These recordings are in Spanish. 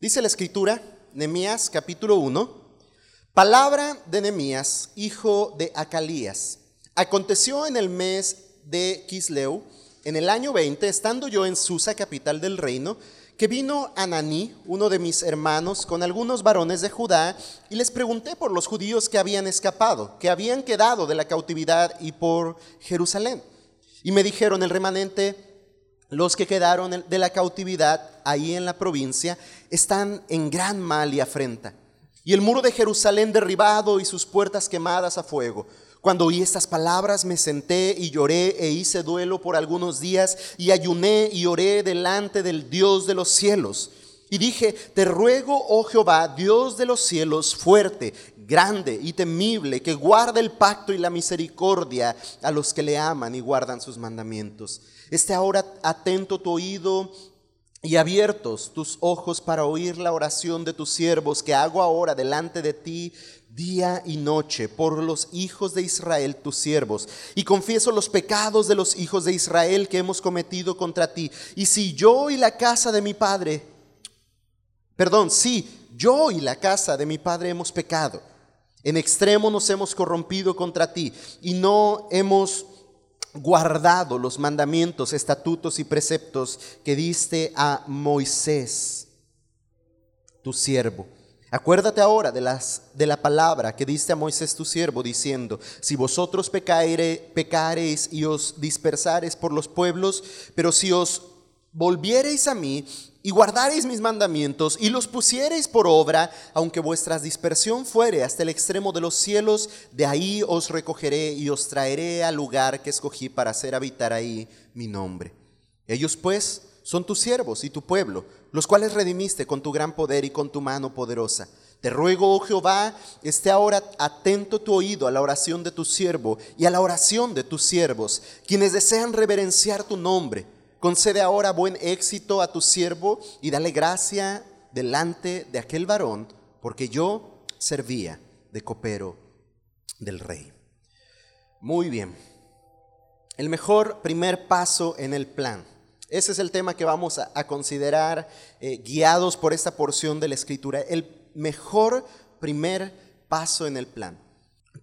Dice la escritura, Nehemías capítulo 1, palabra de Nehemías, hijo de Acalías. Aconteció en el mes de Kisleu, en el año 20, estando yo en Susa, capital del reino, que vino Ananí, uno de mis hermanos, con algunos varones de Judá, y les pregunté por los judíos que habían escapado, que habían quedado de la cautividad y por Jerusalén. Y me dijeron, el remanente los que quedaron de la cautividad ahí en la provincia están en gran mal y afrenta. Y el muro de Jerusalén derribado y sus puertas quemadas a fuego. Cuando oí estas palabras me senté y lloré e hice duelo por algunos días y ayuné y oré delante del Dios de los cielos. Y dije, te ruego, oh Jehová, Dios de los cielos, fuerte, grande y temible, que guarde el pacto y la misericordia a los que le aman y guardan sus mandamientos Esté ahora atento tu oído y abiertos tus ojos para oír la oración de tus siervos que hago ahora delante de ti día y noche por los hijos de Israel, tus siervos. Y confieso los pecados de los hijos de Israel que hemos cometido contra ti. Y si yo y la casa de mi padre, perdón, si yo y la casa de mi padre hemos pecado, en extremo nos hemos corrompido contra ti y no hemos guardado los mandamientos, estatutos y preceptos que diste a Moisés, tu siervo. Acuérdate ahora de, las, de la palabra que diste a Moisés tu siervo, diciendo, si vosotros pecareis y os dispersareis por los pueblos, pero si os volviereis a mí y guardareis mis mandamientos y los pusiereis por obra, aunque vuestra dispersión fuere hasta el extremo de los cielos, de ahí os recogeré y os traeré al lugar que escogí para hacer habitar ahí mi nombre. Ellos pues son tus siervos y tu pueblo, los cuales redimiste con tu gran poder y con tu mano poderosa. Te ruego, oh Jehová, esté ahora atento tu oído a la oración de tu siervo y a la oración de tus siervos, quienes desean reverenciar tu nombre Concede ahora buen éxito a tu siervo y dale gracia delante de aquel varón, porque yo servía de copero del rey. Muy bien. El mejor primer paso en el plan. Ese es el tema que vamos a, considerar eh, guiados por esta porción de la escritura. El mejor primer paso en el plan.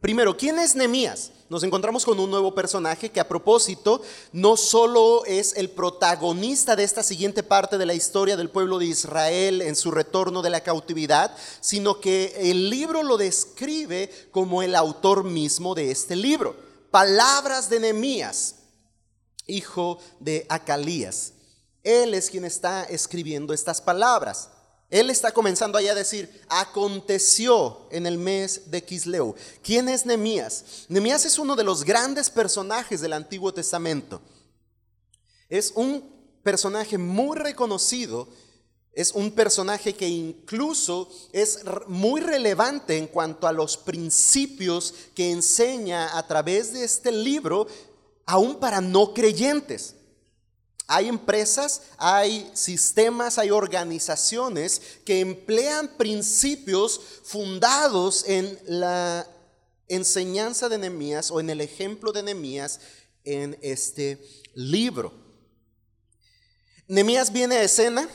Primero, ¿quién es Nemías? Nos encontramos con un nuevo personaje que a propósito no solo es el protagonista de esta siguiente parte de la historia del pueblo de Israel en su retorno de la cautividad, sino que el libro lo describe como el autor mismo de este libro. Palabras de Nemías, hijo de Acalías. Él es quien está escribiendo estas palabras. Él está comenzando allá a decir, aconteció en el mes de Kisleu. ¿Quién es Nemías? Nemías es uno de los grandes personajes del Antiguo Testamento. Es un personaje muy reconocido, es un personaje que incluso es muy relevante en cuanto a los principios que enseña a través de este libro, aún para no creyentes. Hay empresas, hay sistemas, hay organizaciones que emplean principios fundados en la enseñanza de Nehemías o en el ejemplo de Nehemías en este libro. Nehemías viene a escena,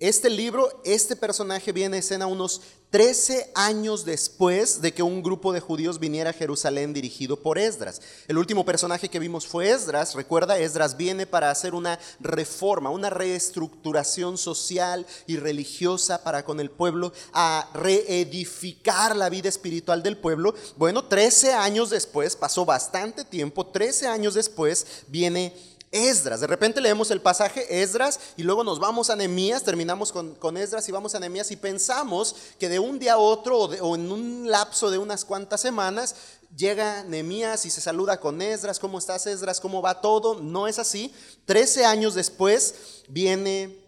este libro, este personaje viene a escena unos 13 años después de que un grupo de judíos viniera a Jerusalén dirigido por Esdras. El último personaje que vimos fue Esdras. Recuerda, Esdras viene para hacer una reforma, una reestructuración social y religiosa para con el pueblo, a reedificar la vida espiritual del pueblo. Bueno, 13 años después, pasó bastante tiempo, 13 años después viene Esdras. De repente leemos el pasaje Esdras y luego nos vamos a Nehemías, terminamos con, con, Esdras y vamos a Nehemías y pensamos que de un día a otro o, en un lapso de unas cuantas semanas llega Nehemías y se saluda con Esdras, ¿cómo estás Esdras? ¿Cómo va todo? No es así. Trece años después viene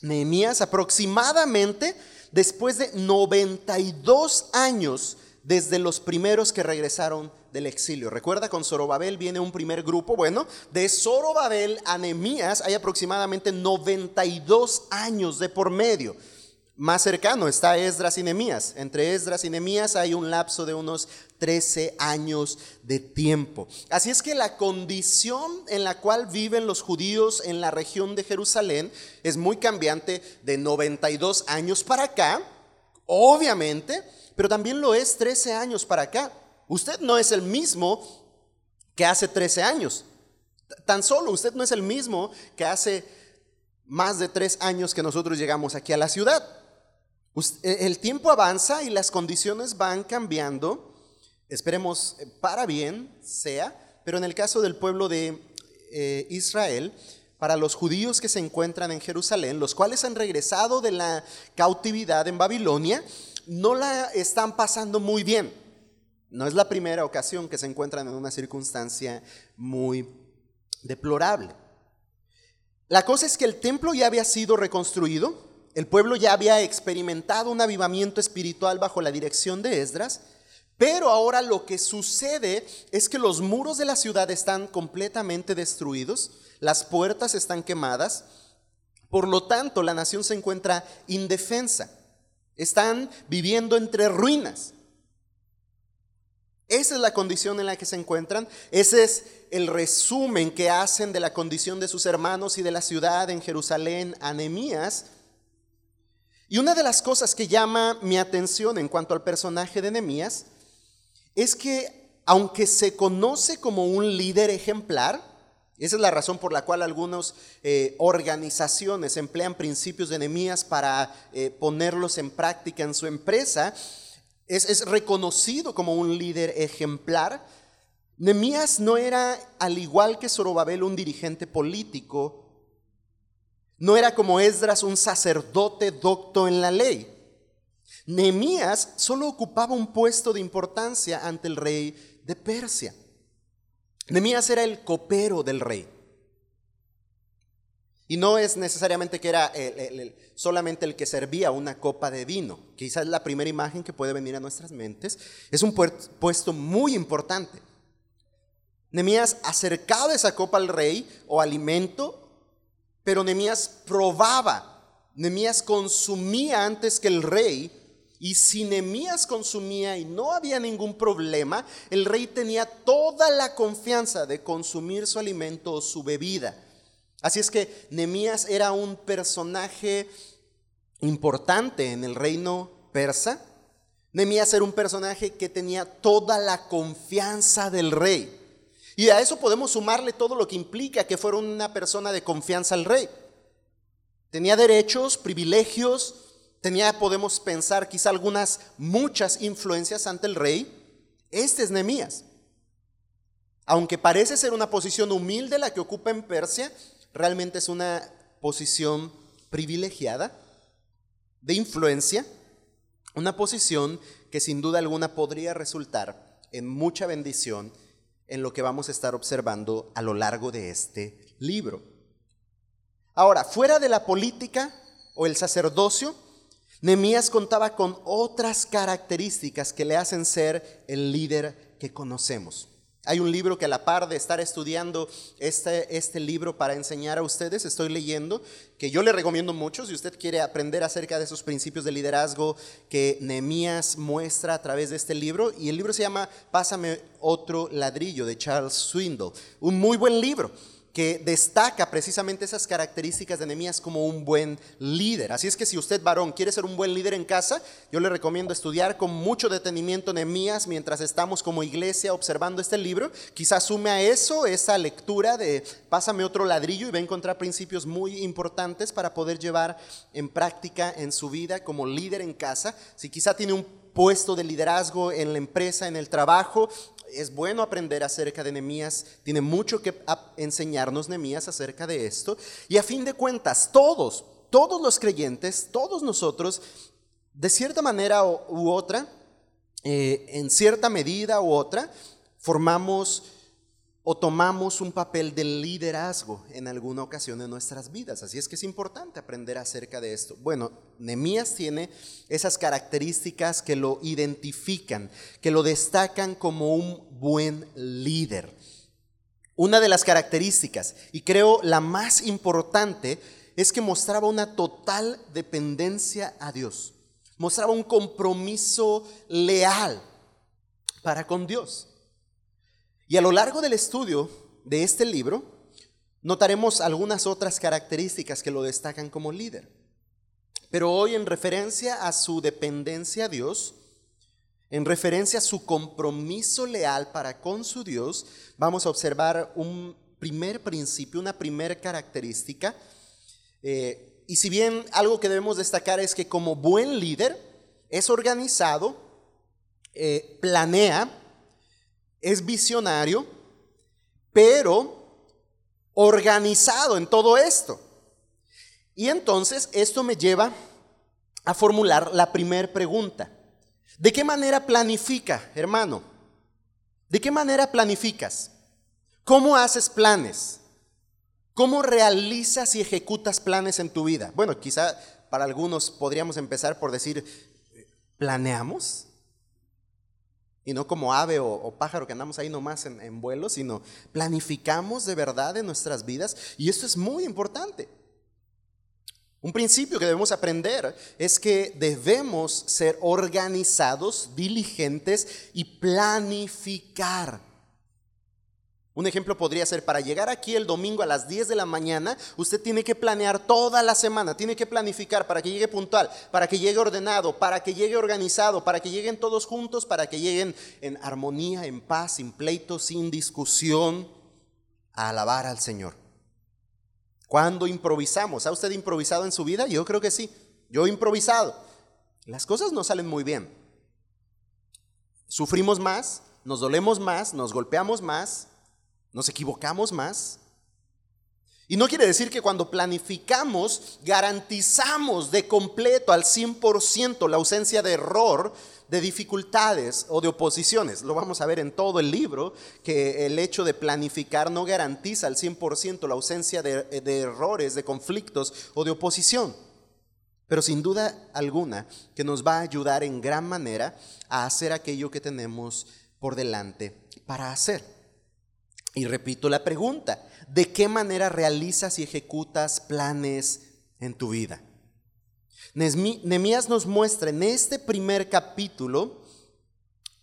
Nehemías aproximadamente después de 92 años desde los primeros que regresaron del exilio. Recuerda, con Zorobabel viene un primer grupo. Bueno, de Zorobabel a Nemías hay aproximadamente 92 años de por medio. más cercano está Esdras y Nehemías. Entre Esdras y Nehemías hay un lapso de unos 13 años de tiempo. Así es que la condición en la cual viven los judíos en la región de Jerusalén es muy cambiante de 92 años para acá, obviamente, pero también lo es 13 años para acá. Usted no es el mismo que hace 13 años. Tan solo usted no es el mismo que hace más de tres años que nosotros llegamos aquí a la ciudad. E, el tiempo avanza y las condiciones van cambiando. Esperemos eh, para bien sea, pero en el caso del pueblo de eh, Israel, para los judíos que se encuentran en Jerusalén, los cuales han regresado de la cautividad en Babilonia, no la están pasando muy bien. No es la primera ocasión que se encuentran en una circunstancia muy deplorable. La cosa es que el templo ya había sido reconstruido, el pueblo ya había experimentado un avivamiento espiritual bajo la dirección de Esdras, pero ahora lo que sucede es que los muros de la ciudad están completamente destruidos, las puertas están quemadas, por lo tanto la nación se encuentra indefensa, están viviendo entre ruinas. Esa es la condición en la que se encuentran, ese es el resumen que hacen de la condición de sus hermanos y de la ciudad en Jerusalén a y una de las cosas que llama mi atención en cuanto al personaje de Nehemías es que aunque se conoce como un líder ejemplar, esa es la razón por la cual algunas eh, organizaciones emplean principios de Nehemías para eh, ponerlos en práctica en su empresa, es, reconocido como un líder ejemplar. Nehemías no era, al igual que Zorobabel, un dirigente político no era como Esdras un sacerdote docto en la ley. Nehemías solo ocupaba un puesto de importancia ante el rey de Persia. Nehemías era el copero del rey. Y no es necesariamente que era solamente el que servía una copa de vino. Quizás la primera imagen que puede venir a nuestras mentes. Es un puesto muy importante. Nehemías acercaba esa copa al rey o alimento pero Nemías probaba, Nemías consumía antes que el rey, y si Nemías consumía y no había ningún problema, el rey tenía toda la confianza de consumir su alimento o su bebida. Así es que Nemías era un personaje importante en el reino persa. Nemías era un personaje que tenía toda la confianza del rey. Y a eso podemos sumarle todo lo que implica que fuera una persona de confianza al rey. Tenía derechos, privilegios, tenía, podemos pensar, quizá algunas, muchas influencias ante el rey. Este es Nehemías. Aunque parece ser una posición humilde la que ocupa en Persia, realmente es una posición privilegiada, de influencia, una posición que sin duda alguna podría resultar en mucha bendición en lo que vamos a estar observando a lo largo de este libro. Ahora, fuera de la política o el sacerdocio, Nehemías contaba con otras características que le hacen ser el líder que conocemos. Hay un libro que a la par de estar estudiando este, este libro para enseñar a ustedes, estoy leyendo, que yo le recomiendo mucho si usted quiere aprender acerca de esos principios de liderazgo que Nehemías muestra a través de este libro. Y el libro se llama Pásame otro ladrillo de Charles Swindle. Un muy buen libro que destaca precisamente esas características de Nehemías como un buen líder. Así es que si usted, varón, quiere ser un buen líder en casa, yo le recomiendo estudiar con mucho detenimiento Nehemías mientras estamos como iglesia observando este libro. Quizás sume a eso esa lectura de pásame otro ladrillo y va a encontrar principios muy importantes para poder llevar en práctica en su vida como líder en casa. Si quizá tiene un puesto de liderazgo en la empresa, en el trabajo, es bueno aprender acerca de Nehemías, tiene mucho que enseñarnos Nehemías acerca de esto. Y a fin de cuentas, todos, todos los creyentes, todos nosotros, de cierta manera u otra, eh, en cierta medida u otra, formamos o tomamos un papel de liderazgo en alguna ocasión en nuestras vidas. Así es que es importante aprender acerca de esto. Bueno, Nemías tiene esas características que lo identifican, que lo destacan como un buen líder. Una de las características, y creo la más importante, es que mostraba una total dependencia a Dios. Mostraba un compromiso leal para con Dios. Y a lo largo del estudio de este libro, notaremos algunas otras características que lo destacan como líder. Pero hoy en referencia a su dependencia a Dios, en referencia a su compromiso leal para con su Dios, vamos a observar un primer principio, una primera característica. Eh, y si bien algo que debemos destacar es que como buen líder es organizado, eh, planea, es visionario, pero organizado en todo esto. Y entonces esto me lleva a formular la primera pregunta. ¿De qué manera planifica, hermano? ¿De qué manera planificas? ¿Cómo haces planes? ¿Cómo realizas y ejecutas planes en tu vida? Bueno, quizá para algunos podríamos empezar por decir, ¿planeamos? Y no como ave o, pájaro que andamos ahí nomás en, en vuelo, sino planificamos de verdad en nuestras vidas. Y esto es muy importante. Un principio que debemos aprender es que debemos ser organizados, diligentes y planificar. Un ejemplo podría ser, para llegar aquí el domingo a las 10 de la mañana, usted tiene que planear toda la semana, tiene que planificar para que llegue puntual, para que llegue ordenado, para que llegue organizado, para que lleguen todos juntos, para que lleguen en armonía, en paz, sin pleito, sin discusión, a alabar al Señor. Cuando improvisamos, ¿ha usted improvisado en su vida? Yo creo que sí. Yo he improvisado. Las cosas no salen muy bien. Sufrimos más, nos dolemos más, nos golpeamos más, nos equivocamos más. Y no quiere decir que cuando planificamos garantizamos de completo al 100% la ausencia de error, de dificultades o de oposiciones. Lo vamos a ver en todo el libro, que el hecho de planificar no garantiza al 100% la ausencia de, de errores, de conflictos o de oposición. Pero sin duda alguna que nos va a ayudar en gran manera a hacer aquello que tenemos por delante para hacer. Y repito la pregunta, ¿de qué manera realizas y ejecutas planes en tu vida? Nemías nos muestra en este primer capítulo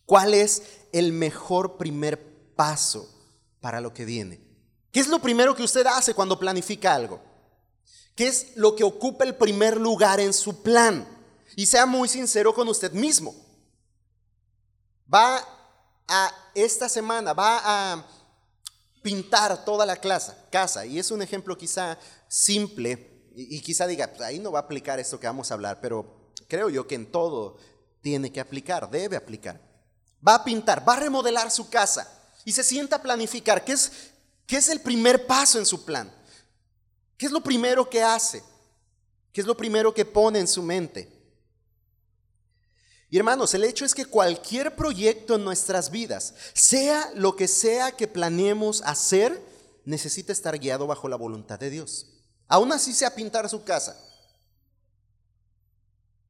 cuál es el mejor primer paso para lo que viene. ¿Qué es lo primero que usted hace cuando planifica algo? ¿Qué es lo que ocupa el primer lugar en su plan? Y sea muy sincero con usted mismo. Va a esta semana, va a pintar toda la casa. Y es un ejemplo quizá simple, y, quizá diga, pues ahí no va a aplicar esto que vamos a hablar, pero creo yo que en todo tiene que aplicar, debe aplicar. Va a pintar, va a remodelar su casa y se sienta a planificar. ¿Qué es, qué es el primer paso en su plan? ¿Qué es lo primero que hace? ¿Qué es lo primero que pone en su mente? Hermanos, el hecho es que cualquier proyecto en nuestras vidas, sea lo que sea que planeemos hacer, necesita estar guiado bajo la voluntad de Dios. Aún así sea pintar su casa.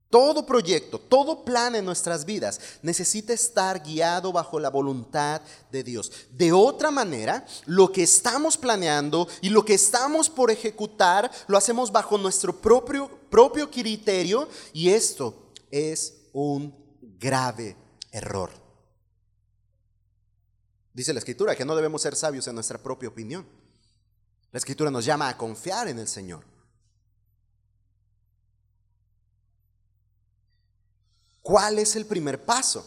Todo proyecto, todo plan en nuestras vidas necesita estar guiado bajo la voluntad de Dios. De otra manera, lo que estamos planeando y lo que estamos por ejecutar lo hacemos bajo nuestro propio, propio criterio y esto es un grave error. Dice la escritura que no debemos ser sabios en nuestra propia opinión. La escritura nos llama a confiar en el Señor. ¿Cuál es el primer paso?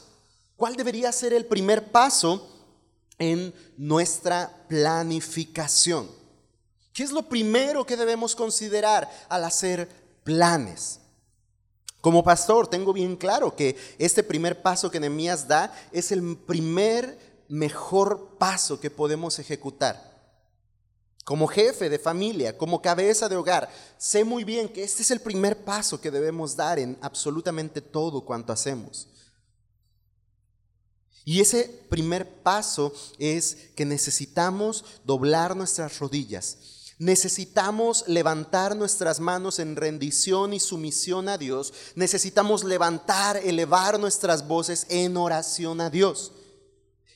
¿Cuál debería ser el primer paso en nuestra planificación? ¿Qué es lo primero que debemos considerar al hacer planes? Como pastor tengo bien claro que este primer paso que Nehemías da es el primer mejor paso que podemos ejecutar como jefe de familia, como cabeza de hogar, sé muy bien que este es el primer paso que debemos dar en absolutamente todo cuanto hacemos. Y ese primer paso es que necesitamos doblar nuestras rodillas. Necesitamos levantar nuestras manos en rendición y sumisión a Dios. Necesitamos levantar, elevar nuestras voces en oración a Dios.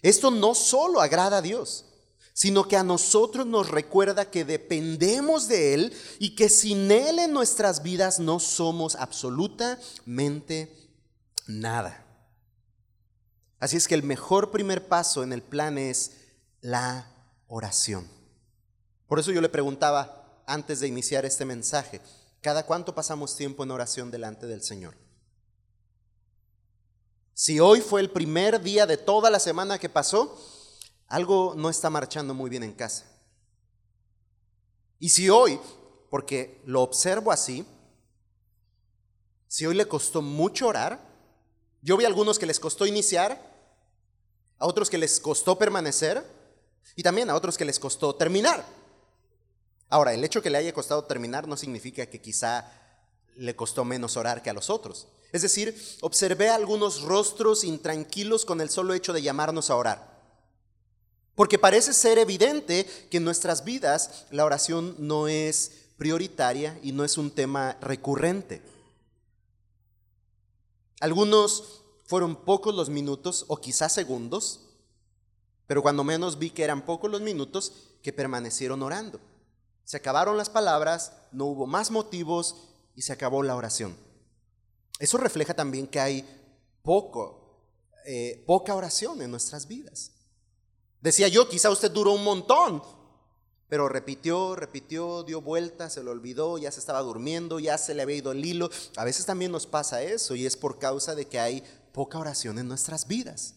Esto no solo agrada a Dios, sino que a nosotros nos recuerda que dependemos de Él y que sin Él en nuestras vidas no somos absolutamente nada. Así es que el mejor primer paso en el plan es la oración. Por eso yo le preguntaba antes de iniciar este mensaje, ¿cada cuánto pasamos tiempo en oración delante del Señor? Si hoy fue el primer día de toda la semana que pasó, algo no está marchando muy bien en casa. Y si hoy, porque lo observo así, si hoy le costó mucho orar, yo vi a algunos que les costó iniciar, a otros que les costó permanecer y también a otros que les costó terminar. Ahora, el hecho que le haya costado terminar no significa que quizá le costó menos orar que a los otros. Es decir, observé algunos rostros intranquilos con el solo hecho de llamarnos a orar. Porque parece ser evidente que en nuestras vidas la oración no es prioritaria y no es un tema recurrente. Algunos fueron pocos los minutos o quizás segundos, pero cuando menos vi que eran pocos los minutos que permanecieron orando. Se acabaron las palabras, no hubo más motivos y se acabó la oración. Eso refleja también que hay poco, eh, poca oración en nuestras vidas. Decía yo, quizá usted duró un montón, pero repitió, repitió, dio vueltas, se lo olvidó, ya se estaba durmiendo, ya se le había ido el hilo. A veces también nos pasa eso y es por causa de que hay poca oración en nuestras vidas.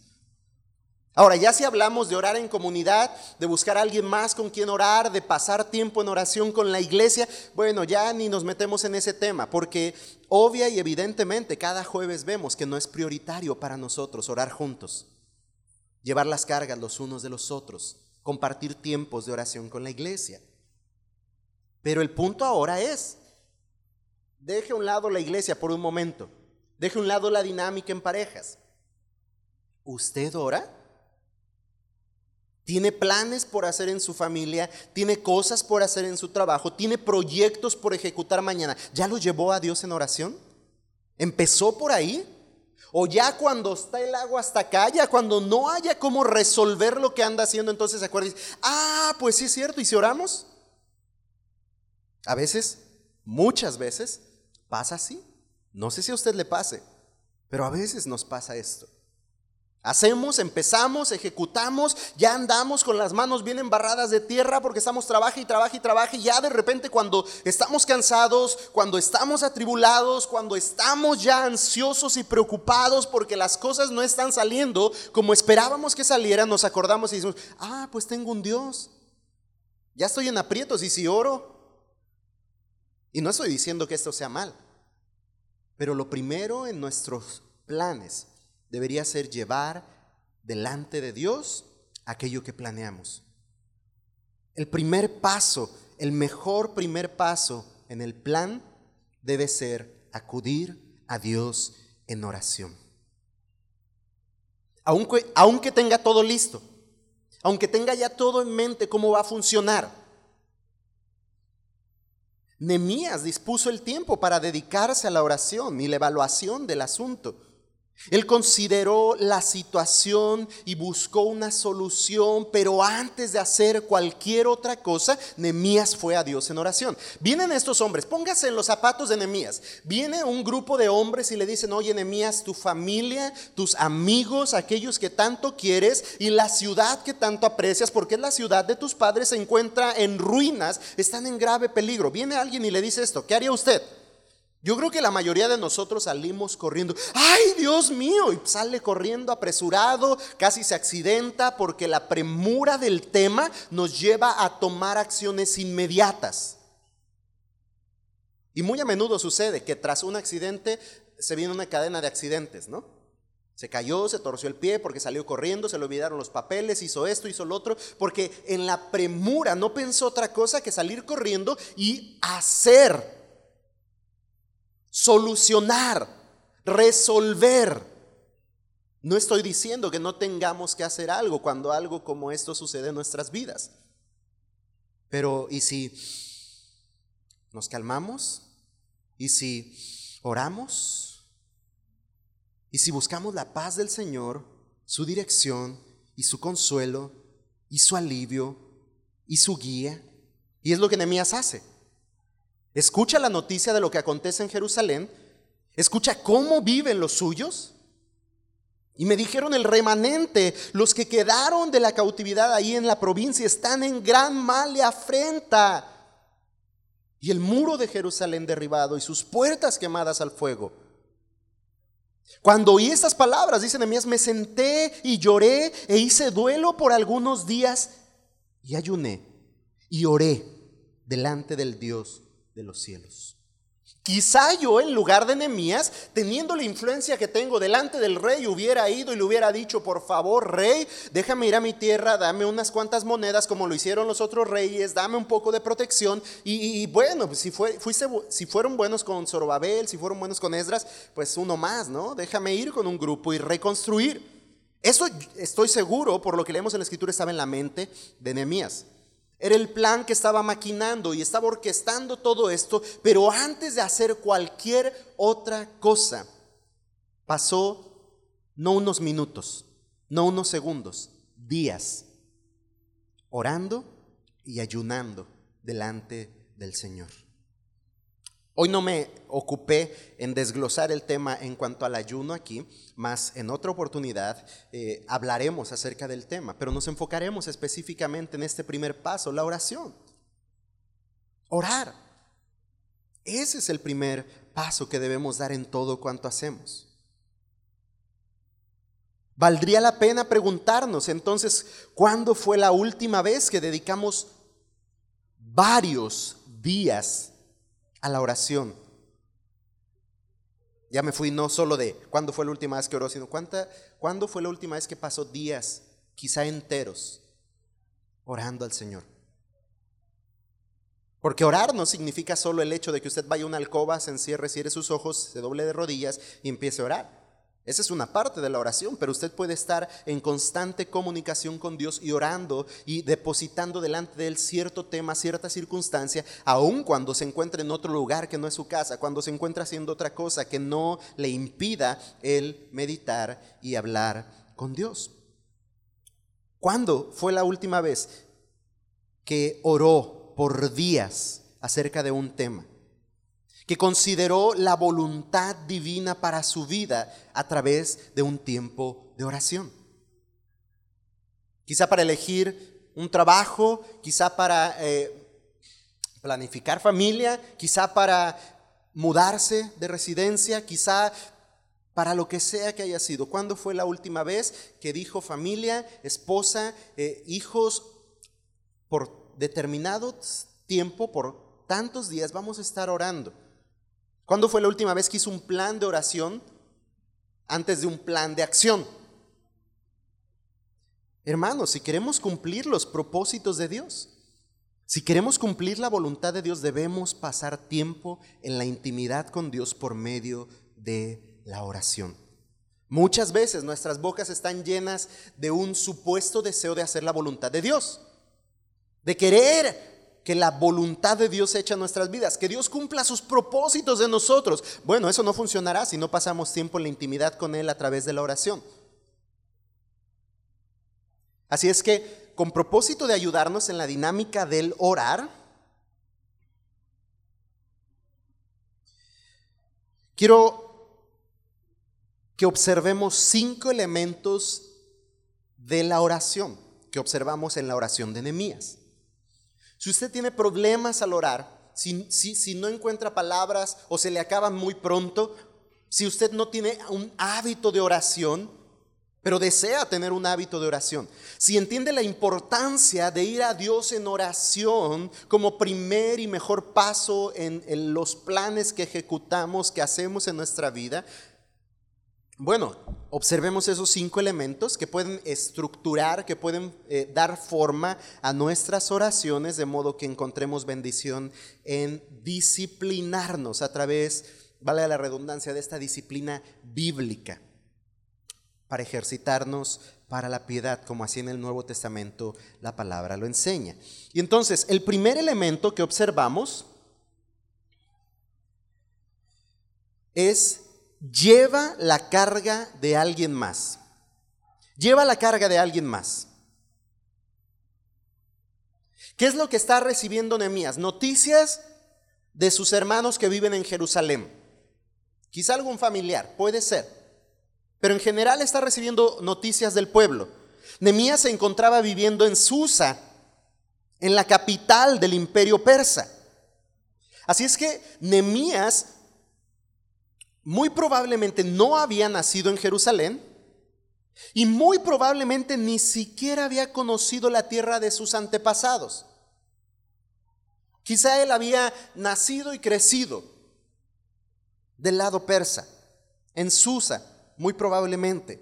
Ahora, ya si hablamos de orar en comunidad, de buscar a alguien más con quien orar, de pasar tiempo en oración con la iglesia, bueno, ya ni nos metemos en ese tema, porque obvia y evidentemente cada jueves vemos que no es prioritario para nosotros orar juntos llevar las cargas los unos de los otros, compartir tiempos de oración con la iglesia. Pero el punto ahora es, deje a un lado la iglesia por un momento, deje a un lado la dinámica en parejas. ¿Usted ora? ¿Tiene planes por hacer en su familia? ¿Tiene cosas por hacer en su trabajo? ¿Tiene proyectos por ejecutar mañana? ¿Ya lo llevó a Dios en oración? ¿Empezó por ahí? O ya cuando está el agua hasta acá, ya cuando no haya cómo resolver lo que anda haciendo, entonces se acuerda y dice, ah, pues sí es cierto, ¿y si oramos? A veces, muchas veces, pasa así. No sé si a usted le pase, pero a veces nos pasa esto. Hacemos, empezamos, ejecutamos, ya andamos con las manos bien embarradas de tierra porque estamos trabaja y trabaja y trabaja y ya de repente cuando estamos cansados, cuando estamos atribulados, cuando estamos ya ansiosos y preocupados porque las cosas no están saliendo como esperábamos que salieran, nos acordamos y decimos, ah, pues tengo un Dios. Ya estoy en aprietos y si oro. Y no estoy diciendo que esto sea mal, pero lo primero en nuestros planes debería ser llevar delante de Dios aquello que planeamos. El primer paso, el mejor primer paso en el plan debe ser acudir a Dios en oración. Aunque, aunque tenga todo listo, aunque tenga ya todo en mente cómo va a funcionar, Nemías dispuso el tiempo para dedicarse a la oración y la evaluación del asunto. Él consideró la situación y buscó una solución, pero antes de hacer cualquier otra cosa, Nemías fue a Dios en oración. Vienen estos hombres, póngase en los zapatos de Nemías. Viene un grupo de hombres y le dicen, oye Nemías, tu familia, tus amigos, aquellos que tanto quieres y la ciudad que tanto aprecias, porque la ciudad de tus padres, se encuentra en ruinas, están en grave peligro. Viene alguien y le dice esto, ¿qué haría usted? Yo creo que la mayoría de nosotros salimos corriendo, ay Dios mío, y sale corriendo apresurado, casi se accidenta porque la premura del tema nos lleva a tomar acciones inmediatas. Y muy a menudo sucede que tras un accidente se viene una cadena de accidentes, ¿no? Se cayó, se torció el pie porque salió corriendo, se le olvidaron los papeles, hizo esto, hizo lo otro, porque en la premura no pensó otra cosa que salir corriendo y hacer solucionar, resolver. No estoy diciendo que no tengamos que hacer algo cuando algo como esto sucede en nuestras vidas. Pero ¿y si nos calmamos? ¿Y si oramos? ¿Y si buscamos la paz del Señor, su dirección y su consuelo y su alivio y su guía. Y es lo que Nehemías hace. Escucha la noticia de lo que acontece en Jerusalén, escucha cómo viven los suyos. Y me dijeron el remanente, los que quedaron de la cautividad ahí en la provincia están en gran mal y afrenta. Y el muro de Jerusalén derribado y sus puertas quemadas al fuego. Cuando oí estas palabras, dice Nehemías, me senté y lloré e hice duelo por algunos días y ayuné y oré delante del Dios de los cielos. Quizá yo en lugar de Nehemías, teniendo la influencia que tengo delante del rey, hubiera ido y le hubiera dicho, por favor, rey, déjame ir a mi tierra, dame unas cuantas monedas como lo hicieron los otros reyes, dame un poco de protección. Y, bueno, pues si, fue, si fueron buenos con Zorobabel, si fueron buenos con Esdras, pues uno más, ¿no? Déjame ir con un grupo y reconstruir. Eso estoy seguro, por lo que leemos en la escritura, estaba en la mente de Nehemías. Era el plan que estaba maquinando y estaba orquestando todo esto, pero antes de hacer cualquier otra cosa, pasó no unos minutos, no unos segundos, días, orando y ayunando delante del Señor. Hoy no me ocupé en desglosar el tema en cuanto al ayuno aquí, más en otra oportunidad eh, hablaremos acerca del tema, pero nos enfocaremos específicamente en este primer paso, la oración. Orar. Ese es el primer paso que debemos dar en todo cuanto hacemos. Valdría la pena preguntarnos entonces, ¿cuándo fue la última vez que dedicamos varios días a la oración. Ya me fui no solo de cuándo fue la última vez que oró, sino cuánta, cuándo fue la última vez que pasó días, quizá enteros, orando al Señor. Porque orar no significa solo el hecho de que usted vaya a una alcoba, se encierre, cierre sus ojos, se doble de rodillas y empiece a orar. Esa es una parte de la oración, pero usted puede estar en constante comunicación con Dios y orando y depositando delante de Él cierto tema, cierta circunstancia, aun cuando se encuentre en otro lugar que no es su casa, cuando se encuentra haciendo otra cosa que no le impida el meditar y hablar con Dios. ¿Cuándo fue la última vez que oró por días acerca de un tema? Que consideró la voluntad divina para su vida a través de un tiempo de oración. Quizá para elegir un trabajo, quizá para eh, planificar familia, quizá para mudarse de residencia, quizá para lo que sea que haya sido. ¿Cuándo fue la última vez que dijo familia, esposa, eh, hijos, por determinado tiempo, por tantos días, vamos a estar orando? ¿Cuándo fue la última vez que hizo un plan de oración antes de un plan de acción? Hermanos, si queremos cumplir los propósitos de Dios, si queremos cumplir la voluntad de Dios, debemos pasar tiempo en la intimidad con Dios por medio de la oración. Muchas veces nuestras bocas están llenas de un supuesto deseo de hacer la voluntad de Dios, de querer que la voluntad de Dios echa en nuestras vidas, que Dios cumpla sus propósitos de nosotros. Bueno, eso no funcionará si no pasamos tiempo en la intimidad con Él a través de la oración. Así es que, con propósito de ayudarnos en la dinámica del orar, quiero que observemos cinco elementos de la oración que observamos en la oración de Nehemías. Si usted tiene problemas al orar, si, no encuentra palabras o se le acaban muy pronto, si usted no tiene un hábito de oración, pero desea tener un hábito de oración. Si entiende la importancia de ir a Dios en oración como primer y mejor paso en, los planes que ejecutamos, que hacemos en nuestra vida, bueno, observemos esos cinco elementos que pueden estructurar, que pueden eh, dar forma a nuestras oraciones de modo que encontremos bendición en disciplinarnos a través, vale la redundancia, de esta disciplina bíblica para ejercitarnos para la piedad, como así en el Nuevo Testamento la palabra lo enseña. Y entonces, el primer elemento que observamos es lleva la carga de alguien más. Lleva la carga de alguien más. ¿Qué es lo que está recibiendo Nehemías? Noticias de sus hermanos que viven en Jerusalén. Quizá algún familiar, puede ser. Pero en general está recibiendo noticias del pueblo. Nehemías se encontraba viviendo en Susa, en la capital del imperio persa. Así es que Nehemías muy probablemente no había nacido en Jerusalén y muy probablemente ni siquiera había conocido la tierra de sus antepasados. Quizá él había nacido y crecido del lado persa, en Susa, muy probablemente.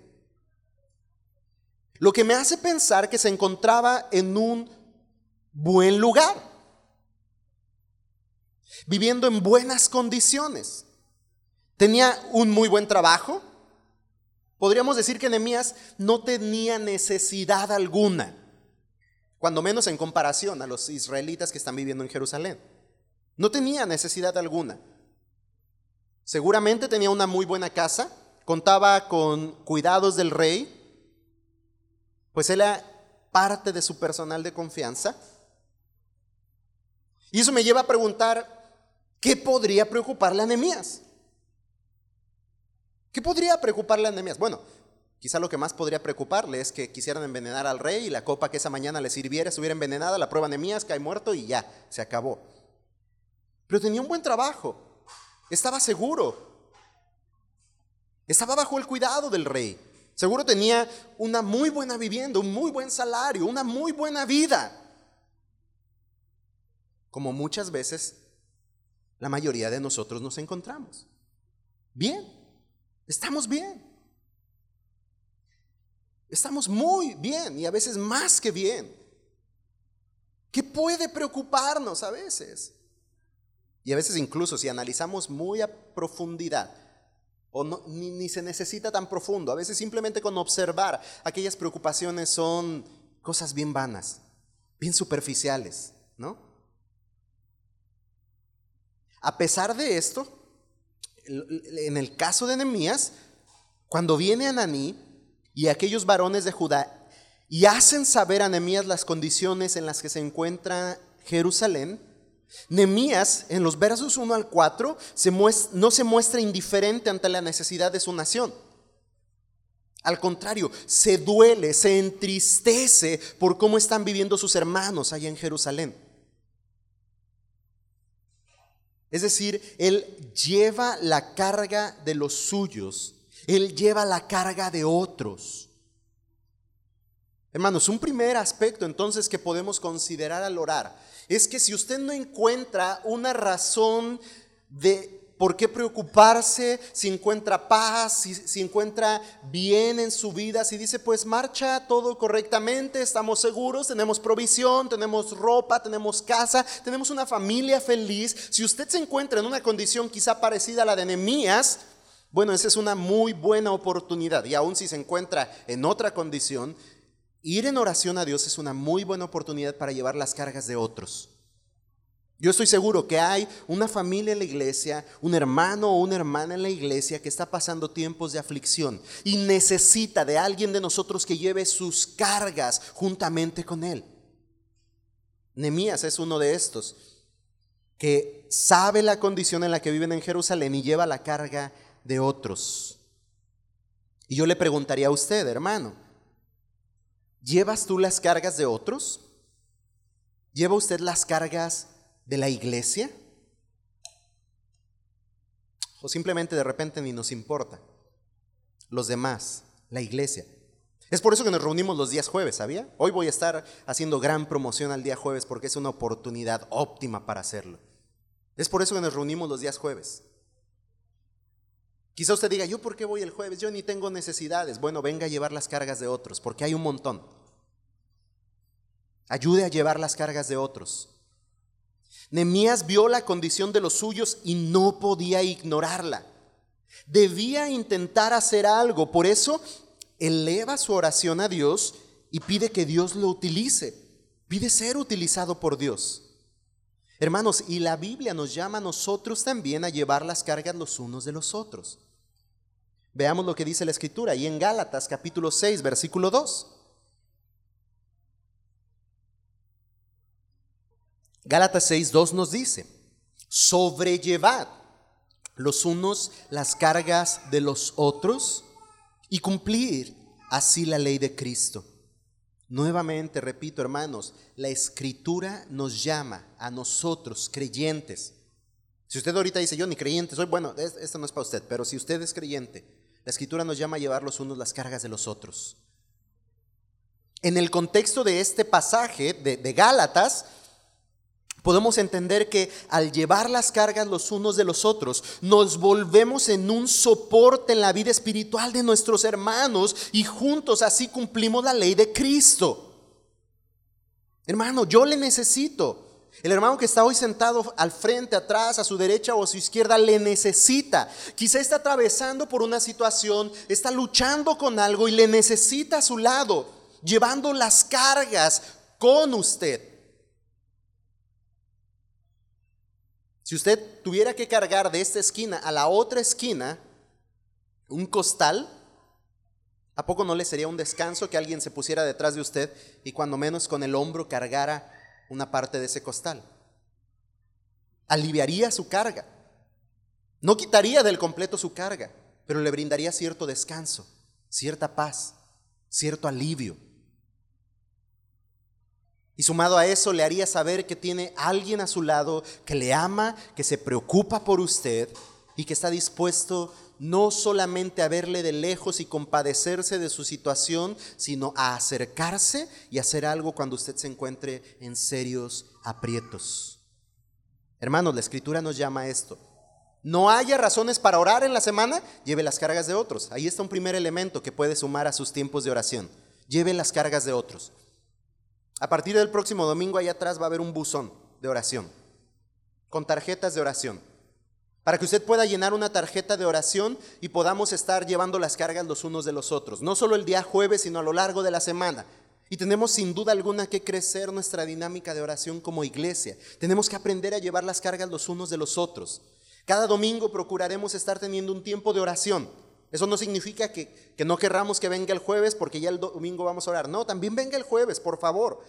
Lo que me hace pensar que se encontraba en un buen lugar, viviendo en buenas condiciones. Tenía un muy buen trabajo. Podríamos decir que Nehemías no tenía necesidad alguna, cuando menos en comparación a los israelitas que están viviendo en Jerusalén. No tenía necesidad alguna. Seguramente tenía una muy buena casa, contaba con cuidados del rey, pues él era parte de su personal de confianza. Y eso me lleva a preguntar, ¿qué podría preocuparle a Nehemías? ¿Qué podría preocuparle a Nehemías? Bueno, quizá lo que más podría preocuparle es que quisieran envenenar al rey y la copa que esa mañana le sirviera estuviera envenenada, la prueba Nehemías cae muerto y ya, se acabó. Pero tenía un buen trabajo, estaba seguro, estaba bajo el cuidado del rey. Seguro tenía una muy buena vivienda, un muy buen salario, una muy buena vida. Como muchas veces la mayoría de nosotros nos encontramos. Bien. Estamos bien. Estamos muy bien y a veces más que bien. ¿Qué puede preocuparnos a veces? Y a veces incluso si analizamos muy a profundidad, o ni, ni, se necesita tan profundo, a veces simplemente con observar aquellas preocupaciones son cosas bien vanas, bien superficiales, ¿no? A pesar de esto, en el caso de Nehemías, cuando viene Ananí y aquellos varones de Judá y hacen saber a Nehemías las condiciones en las que se encuentra Jerusalén, Nehemías en los versos 1 al 4 no se muestra indiferente ante la necesidad de su nación. Al contrario, se duele, se entristece por cómo están viviendo sus hermanos allá en Jerusalén. Es decir, Él lleva la carga de los suyos, Él lleva la carga de otros. Hermanos, un primer aspecto entonces que podemos considerar al orar es que si usted no encuentra una razón de ¿Por qué preocuparse si encuentra paz, si, encuentra bien en su vida? Si dice, pues marcha todo correctamente, estamos seguros, tenemos provisión, tenemos ropa, tenemos casa, tenemos una familia feliz. Si usted se encuentra en una condición quizá parecida a la de Nehemías, bueno, esa es una muy buena oportunidad. Y aún si se encuentra en otra condición, ir en oración a Dios es una muy buena oportunidad para llevar las cargas de otros. Yo estoy seguro que hay una familia en la iglesia, un hermano o una hermana en la iglesia que está pasando tiempos de aflicción y necesita de alguien de nosotros que lleve sus cargas juntamente con él. Nemías es uno de estos que sabe la condición en la que viven en Jerusalén y lleva la carga de otros. Y yo le preguntaría a usted, hermano, ¿llevas tú las cargas de otros? ¿Lleva usted las cargas de la iglesia? ¿O simplemente de repente ni nos importa? Los demás, la iglesia. Es por eso que nos reunimos los días jueves, ¿sabía? Hoy voy a estar haciendo gran promoción al día jueves porque es una oportunidad óptima para hacerlo. Es por eso que nos reunimos los días jueves. Quizá usted diga, ¿yo por qué voy el jueves? Yo ni tengo necesidades. Bueno, venga a llevar las cargas de otros, porque hay un montón. Ayude a llevar las cargas de otros. Nemías vio la condición de los suyos y no podía ignorarla. Debía intentar hacer algo. Por eso eleva su oración a Dios y pide que Dios lo utilice. Pide ser utilizado por Dios. Hermanos, y la Biblia nos llama a nosotros también a llevar las cargas los unos de los otros. Veamos lo que dice la Escritura ahí en Gálatas capítulo 6, versículo 2. Gálatas 6.2 nos dice, sobrellevad los unos las cargas de los otros y cumplir así la ley de Cristo. Nuevamente, repito hermanos, la escritura nos llama a nosotros, creyentes. Si usted ahorita dice, yo ni creyente soy, bueno, esto no es para usted, pero si usted es creyente, la escritura nos llama a llevar los unos las cargas de los otros. En el contexto de este pasaje de, de Gálatas, podemos entender que al llevar las cargas los unos de los otros, nos volvemos en un soporte en la vida espiritual de nuestros hermanos y juntos así cumplimos la ley de Cristo. Hermano, yo le necesito. El hermano que está hoy sentado al frente, atrás, a su derecha o a su izquierda, le necesita. Quizá está atravesando por una situación, está luchando con algo y le necesita a su lado, llevando las cargas con usted. Si usted tuviera que cargar de esta esquina a la otra esquina un costal, ¿a poco no le sería un descanso que alguien se pusiera detrás de usted y cuando menos con el hombro cargara una parte de ese costal? Aliviaría su carga. No quitaría del completo su carga, pero le brindaría cierto descanso, cierta paz, cierto alivio. Y sumado a eso le haría saber que tiene alguien a su lado que le ama, que se preocupa por usted y que está dispuesto no solamente a verle de lejos y compadecerse de su situación, sino a acercarse y hacer algo cuando usted se encuentre en serios aprietos. Hermanos, la escritura nos llama a esto. No haya razones para orar en la semana, lleve las cargas de otros. Ahí está un primer elemento que puede sumar a sus tiempos de oración. Lleve las cargas de otros. A partir del próximo domingo, allá atrás va a haber un buzón de oración, con tarjetas de oración, para que usted pueda llenar una tarjeta de oración y podamos estar llevando las cargas los unos de los otros, no solo el día jueves, sino a lo largo de la semana. Y tenemos sin duda alguna que crecer nuestra dinámica de oración como iglesia. Tenemos que aprender a llevar las cargas los unos de los otros. Cada domingo procuraremos estar teniendo un tiempo de oración. Eso no significa que, no querramos que venga el jueves porque ya el domingo vamos a orar. No, también venga el jueves, por favor.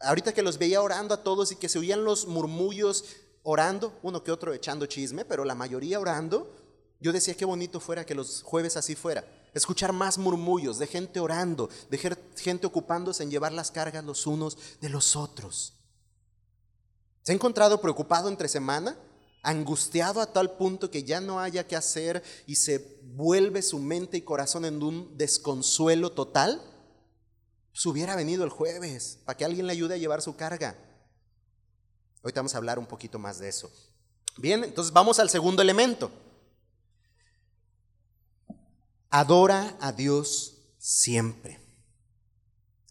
Ahorita que los veía orando a todos y que se oían los murmullos orando, uno que otro echando chisme, pero la mayoría orando, yo decía qué bonito fuera que los jueves así fuera. Escuchar más murmullos de gente orando, de gente ocupándose en llevar las cargas los unos de los otros. ¿Se ha encontrado preocupado entre semana? Angustiado a tal punto que ya no haya que hacer y se vuelve su mente y corazón en un desconsuelo total, pues hubiera venido el jueves para que alguien le ayude a llevar su carga. Hoy vamos a hablar un poquito más de eso. Bien, entonces vamos al segundo elemento. Adora a Dios siempre.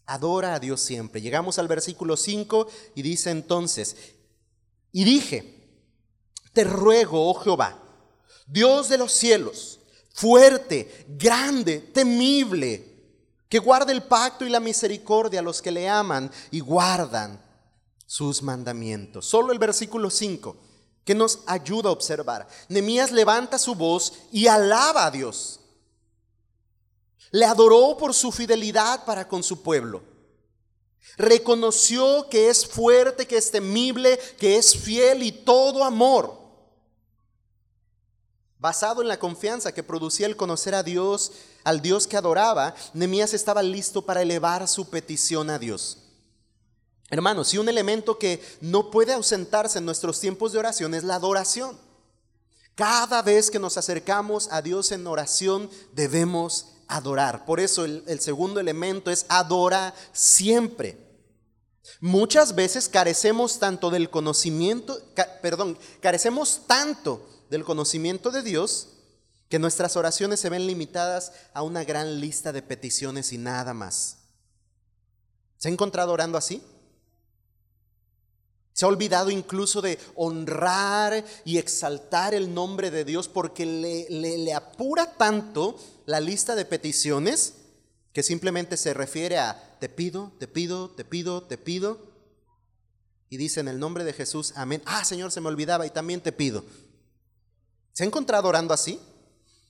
Adora a Dios siempre. Llegamos al versículo 5 y dice entonces, y dije, te ruego, oh Jehová, Dios de los cielos, fuerte, grande, temible, que guarde el pacto y la misericordia a los que le aman y guardan sus mandamientos. Solo el versículo 5 que nos ayuda a observar. Nemías levanta su voz y alaba a Dios. Le adoró por su fidelidad para con su pueblo. Reconoció que es fuerte, que es temible, que es fiel y todo amor. Basado en la confianza que producía el conocer a Dios, al Dios que adoraba, Nemías estaba listo para elevar su petición a Dios. Hermanos, si un elemento que no puede ausentarse en nuestros tiempos de oración es la adoración. Cada vez que nos acercamos a Dios en oración debemos adorar. Por eso el, el segundo elemento es adora siempre. Muchas veces carecemos tanto del conocimiento, perdón, carecemos tanto del conocimiento de Dios que nuestras oraciones se ven limitadas a una gran lista de peticiones y nada más. ¿Se ha encontrado orando así? Se ha olvidado incluso de honrar y exaltar el nombre de Dios porque le, le, apura tanto la lista de peticiones que simplemente se refiere a te pido, te pido, te pido, te pido. Y dice en el nombre de Jesús, amén. Ah, Señor, se me olvidaba y también te pido. ¿Se ha encontrado orando así?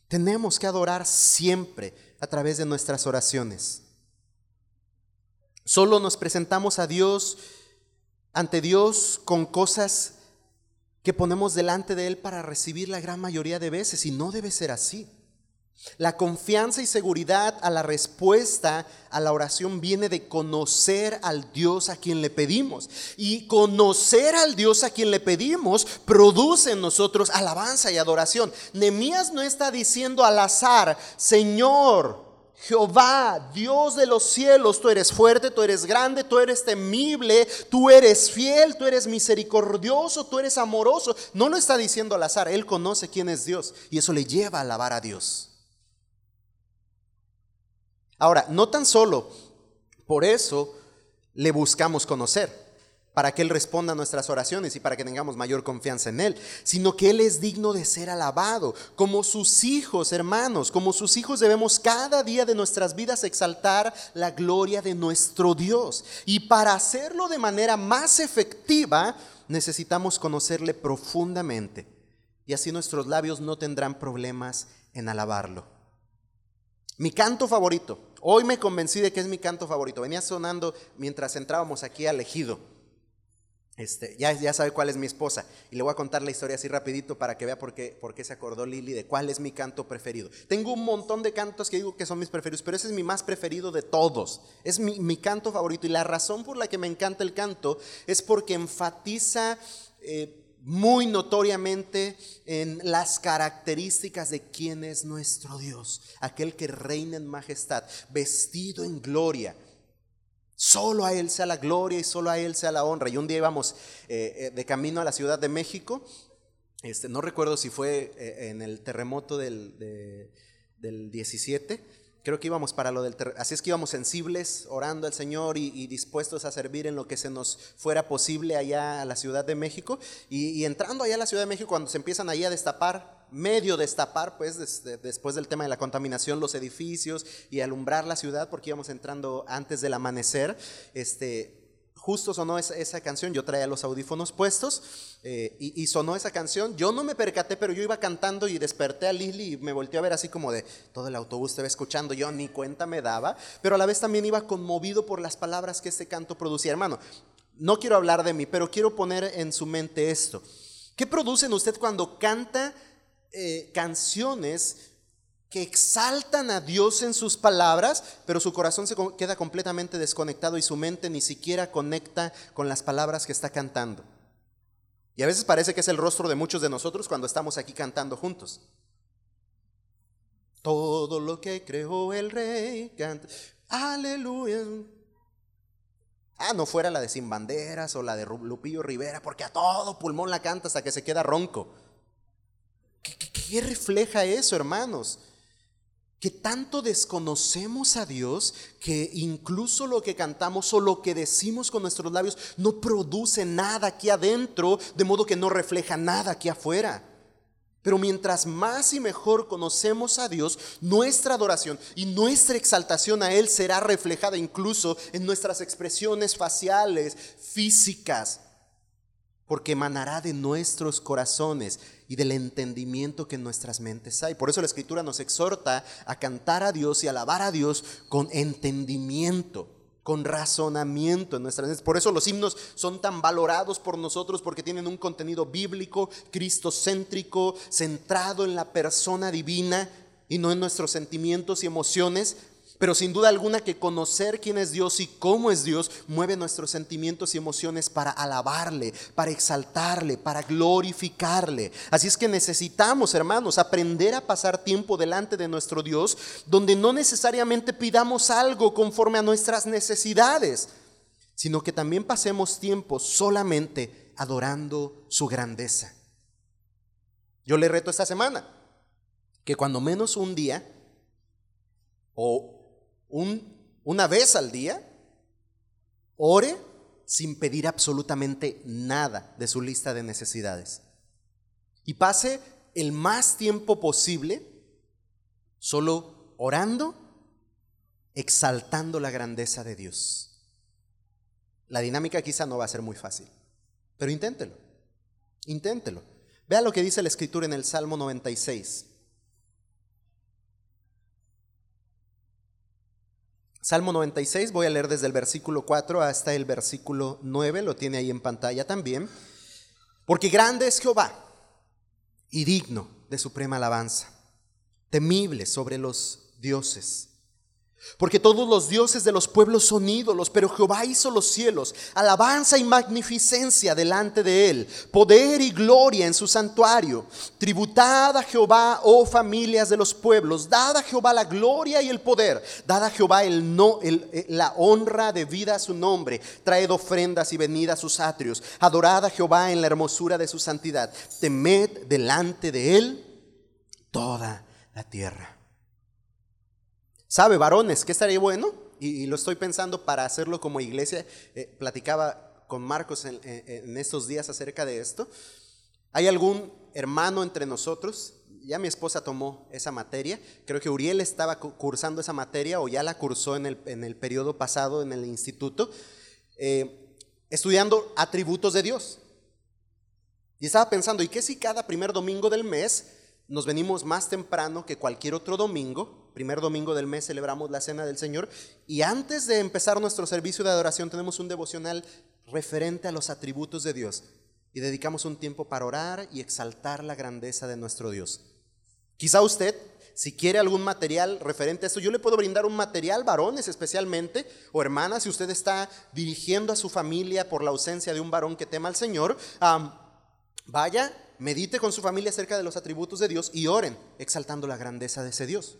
Tenemos que adorar siempre a través de nuestras oraciones. Solo nos presentamos a Dios ante Dios con cosas que ponemos delante de Él para recibir la gran mayoría de veces y no debe ser así. La confianza y seguridad a la respuesta a la oración viene de conocer al Dios a quien le pedimos. Y conocer al Dios a quien le pedimos produce en nosotros alabanza y adoración. Nemías no está diciendo al azar, Señor, Jehová, Dios de los cielos, tú eres fuerte, tú eres grande, tú eres temible, tú eres fiel, tú eres misericordioso, tú eres amoroso. No lo está diciendo al azar, él conoce quién es Dios y eso le lleva a alabar a Dios. Ahora, no tan solo por eso le buscamos conocer, para que Él responda a nuestras oraciones y para que tengamos mayor confianza en Él, sino que Él es digno de ser alabado. Como sus hijos, hermanos, como sus hijos debemos cada día de nuestras vidas exaltar la gloria de nuestro Dios. Y para hacerlo de manera más efectiva, necesitamos conocerle profundamente. Y así nuestros labios no tendrán problemas en alabarlo. Mi canto favorito. Hoy me convencí de que es mi canto favorito. Venía sonando mientras entrábamos aquí al ejido. Este, ya, ya sabe cuál es mi esposa. Y le voy a contar la historia así rapidito para que vea por qué, se acordó Lili de cuál es mi canto preferido. Tengo un montón de cantos que digo que son mis preferidos, pero ese es mi más preferido de todos. Es mi, mi canto favorito. Y la razón por la que me encanta el canto es porque enfatiza... Eh, muy notoriamente en las características de quién es nuestro Dios, aquel que reina en majestad, vestido en gloria. Solo a Él sea la gloria y solo a Él sea la honra. Y un día íbamos eh, eh, de camino a la Ciudad de México, este, no recuerdo si fue eh, en el terremoto del, del 17, Creo que íbamos para lo del así es que íbamos sensibles, orando al Señor y, dispuestos a servir en lo que se nos fuera posible allá a la Ciudad de México. Y, entrando allá a la Ciudad de México, cuando se empiezan ahí a destapar, medio destapar, pues después del tema de la contaminación, los edificios y alumbrar la ciudad, porque íbamos entrando antes del amanecer, este, justo sonó esa, canción, yo traía los audífonos puestos eh, y, sonó esa canción. Yo no me percaté, pero yo iba cantando y desperté a Lili y me volteé a ver así como de todo el autobús te va escuchando. Yo ni cuenta me daba, pero a la vez también iba conmovido por las palabras que este canto producía. Hermano, no quiero hablar de mí, pero quiero poner en su mente esto. ¿Qué producen usted cuando canta eh, canciones que exaltan a Dios en sus palabras, pero su corazón se queda completamente desconectado y su mente ni siquiera conecta con las palabras que está cantando. Y a veces parece que es el rostro de muchos de nosotros cuando estamos aquí cantando juntos. Todo lo que creó el rey canta. Aleluya. Ah, no fuera la de Sin Banderas o la de Lupillo Rivera, porque a todo pulmón la canta hasta que se queda ronco. qué refleja eso, hermanos? Que tanto desconocemos a Dios que incluso lo que cantamos o lo que decimos con nuestros labios no produce nada aquí adentro, de modo que no refleja nada aquí afuera. Pero mientras más y mejor conocemos a Dios, nuestra adoración y nuestra exaltación a Él será reflejada incluso en nuestras expresiones faciales, físicas, porque emanará de nuestros corazones y del entendimiento que en nuestras mentes hay. Por eso la Escritura nos exhorta a cantar a Dios y alabar a Dios con entendimiento, con razonamiento en nuestras mentes. Por eso los himnos son tan valorados por nosotros porque tienen un contenido bíblico, cristocéntrico, centrado en la persona divina y no en nuestros sentimientos y emociones, pero sin duda alguna que conocer quién es Dios y cómo es Dios mueve nuestros sentimientos y emociones para alabarle, para exaltarle, para glorificarle. Así es que necesitamos, hermanos, aprender a pasar tiempo delante de nuestro Dios donde no necesariamente pidamos algo conforme a nuestras necesidades, sino que también pasemos tiempo solamente adorando su grandeza. Yo le reto esta semana que cuando menos un día o una vez al día, ore sin pedir absolutamente nada de su lista de necesidades. Y pase el más tiempo posible solo orando, exaltando la grandeza de Dios. La dinámica quizá no va a ser muy fácil, pero inténtelo, inténtelo. Vea lo que dice la escritura en el Salmo 96. Salmo 96, voy a leer desde el versículo 4 hasta el versículo 9, lo tiene ahí en pantalla también. Porque grande es Jehová y digno de suprema alabanza, temible sobre los dioses porque todos los dioses de los pueblos son ídolos, pero Jehová hizo los cielos, alabanza y magnificencia delante de él, poder y gloria en su santuario. Tributad a Jehová, oh familias de los pueblos, dad a Jehová la gloria y el poder, dad a Jehová el no, eh, la honra debida a su nombre, traed ofrendas y venid a sus atrios, adorad a Jehová en la hermosura de su santidad, temed delante de él toda la tierra. ¿Sabe, varones, qué estaría bueno? Y, lo estoy pensando para hacerlo como iglesia. Eh, platicaba con Marcos en, estos días acerca de esto. ¿Hay algún hermano entre nosotros? Ya mi esposa tomó esa materia. Creo que Uriel estaba cursando esa materia o ya la cursó en el, en el periodo pasado en el instituto, eh, estudiando atributos de Dios. Y estaba pensando, ¿y qué si cada primer domingo del mes nos venimos más temprano que cualquier otro domingo primer domingo del mes celebramos la cena del Señor y antes de empezar nuestro servicio de adoración tenemos un devocional referente a los atributos de Dios y dedicamos un tiempo para orar y exaltar la grandeza de nuestro Dios. Quizá usted, si quiere algún material referente a esto, yo le puedo brindar un material, varones especialmente, o hermanas, si usted está dirigiendo a su familia por la ausencia de un varón que tema al Señor, vaya, medite con su familia acerca de los atributos de Dios y oren, exaltando la grandeza de ese Dios.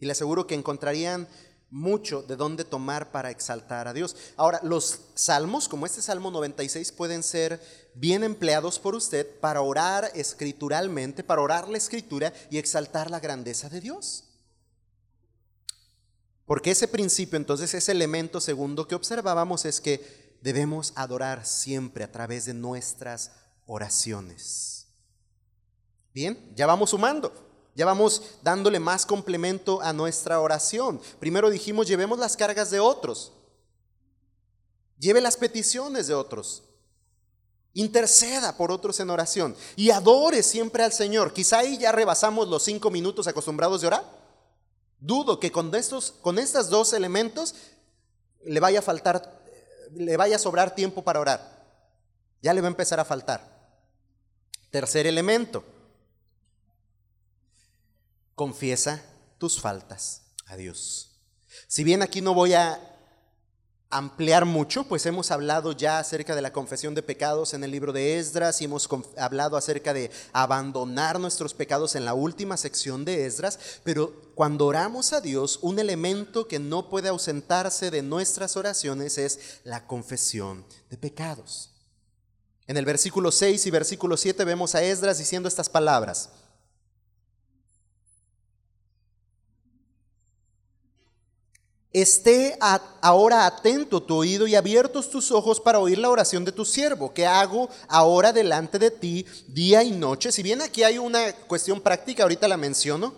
Y le aseguro que encontrarían mucho de dónde tomar para exaltar a Dios. Ahora, los salmos, como este Salmo 96, pueden ser bien empleados por usted para orar escrituralmente, para orar la escritura y exaltar la grandeza de Dios. Porque ese principio, entonces, ese elemento segundo que observábamos es que debemos adorar siempre a través de nuestras oraciones. Bien, ya vamos sumando. Ya vamos dándole más complemento a nuestra oración. Primero dijimos, llevemos las cargas de otros. Lleve las peticiones de otros. Interceda por otros en oración. Y adore siempre al Señor. Quizá ahí ya rebasamos los cinco minutos acostumbrados de orar. Dudo que con estos, con estos dos elementos le vaya a faltar, le vaya a sobrar tiempo para orar. Ya le va a empezar a faltar. Tercer elemento confiesa tus faltas a Dios. Si bien aquí no voy a ampliar mucho, pues hemos hablado ya acerca de la confesión de pecados en el libro de Esdras y hemos hablado acerca de abandonar nuestros pecados en la última sección de Esdras, pero cuando oramos a Dios, un elemento que no puede ausentarse de nuestras oraciones es la confesión de pecados. En el versículo 6 y versículo 7 vemos a Esdras diciendo estas palabras. Esté ahora atento tu oído y abiertos tus ojos para oír la oración de tu siervo, que hago ahora delante de ti día y noche. Si bien aquí hay una cuestión práctica, ahorita la menciono.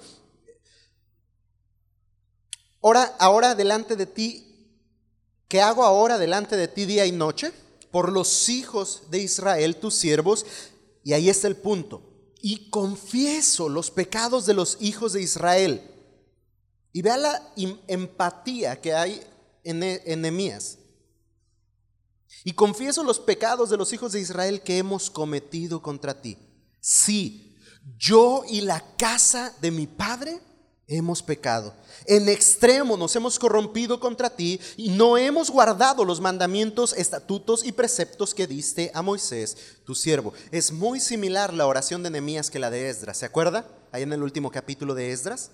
Ahora, ahora delante de ti, ¿qué hago ahora delante de ti día y noche? Por los hijos de Israel, tus siervos. Y ahí está el punto. Y confieso los pecados de los hijos de Israel y vea la empatía que hay en Nehemías. Y confieso los pecados de los hijos de Israel que hemos cometido contra ti. Sí, yo y la casa de mi padre hemos pecado. En extremo nos hemos corrompido contra ti y no hemos guardado los mandamientos, estatutos y preceptos que diste a Moisés, tu siervo. Es muy similar la oración de Nehemías que la de Esdras. ¿Se acuerda? Ahí en el último capítulo de Esdras.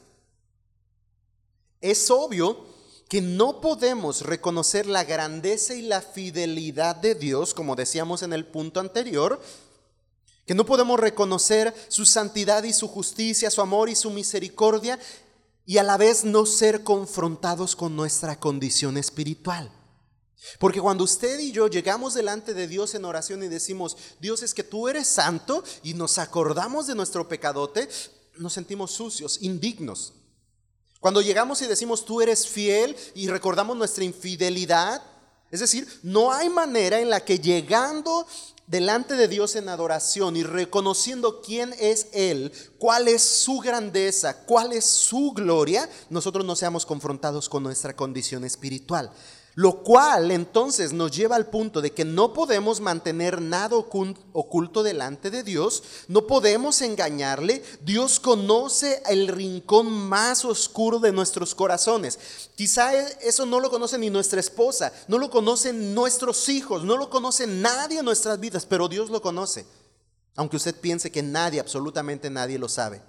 Es obvio que no podemos reconocer la grandeza y la fidelidad de Dios, como decíamos en el punto anterior, que no podemos reconocer su santidad y su justicia, su amor y su misericordia, y a la vez no ser confrontados con nuestra condición espiritual. Porque cuando usted y yo llegamos delante de Dios en oración y decimos, Dios es que tú eres santo, y nos acordamos de nuestro pecadote, nos sentimos sucios, indignos. Cuando llegamos y decimos tú eres fiel y recordamos nuestra infidelidad, es decir, no hay manera en la que llegando delante de Dios en adoración y reconociendo quién es Él, cuál es su grandeza, cuál es su gloria, nosotros no seamos confrontados con nuestra condición espiritual. Lo cual entonces nos lleva al punto de que no podemos mantener nada oculto delante de Dios, no podemos engañarle. Dios conoce el rincón más oscuro de nuestros corazones. Quizá e, eso no lo conoce ni nuestra esposa, no lo conocen nuestros hijos, no lo conoce nadie en nuestras vidas, pero Dios lo conoce. Aunque usted piense que nadie, absolutamente nadie lo sabe.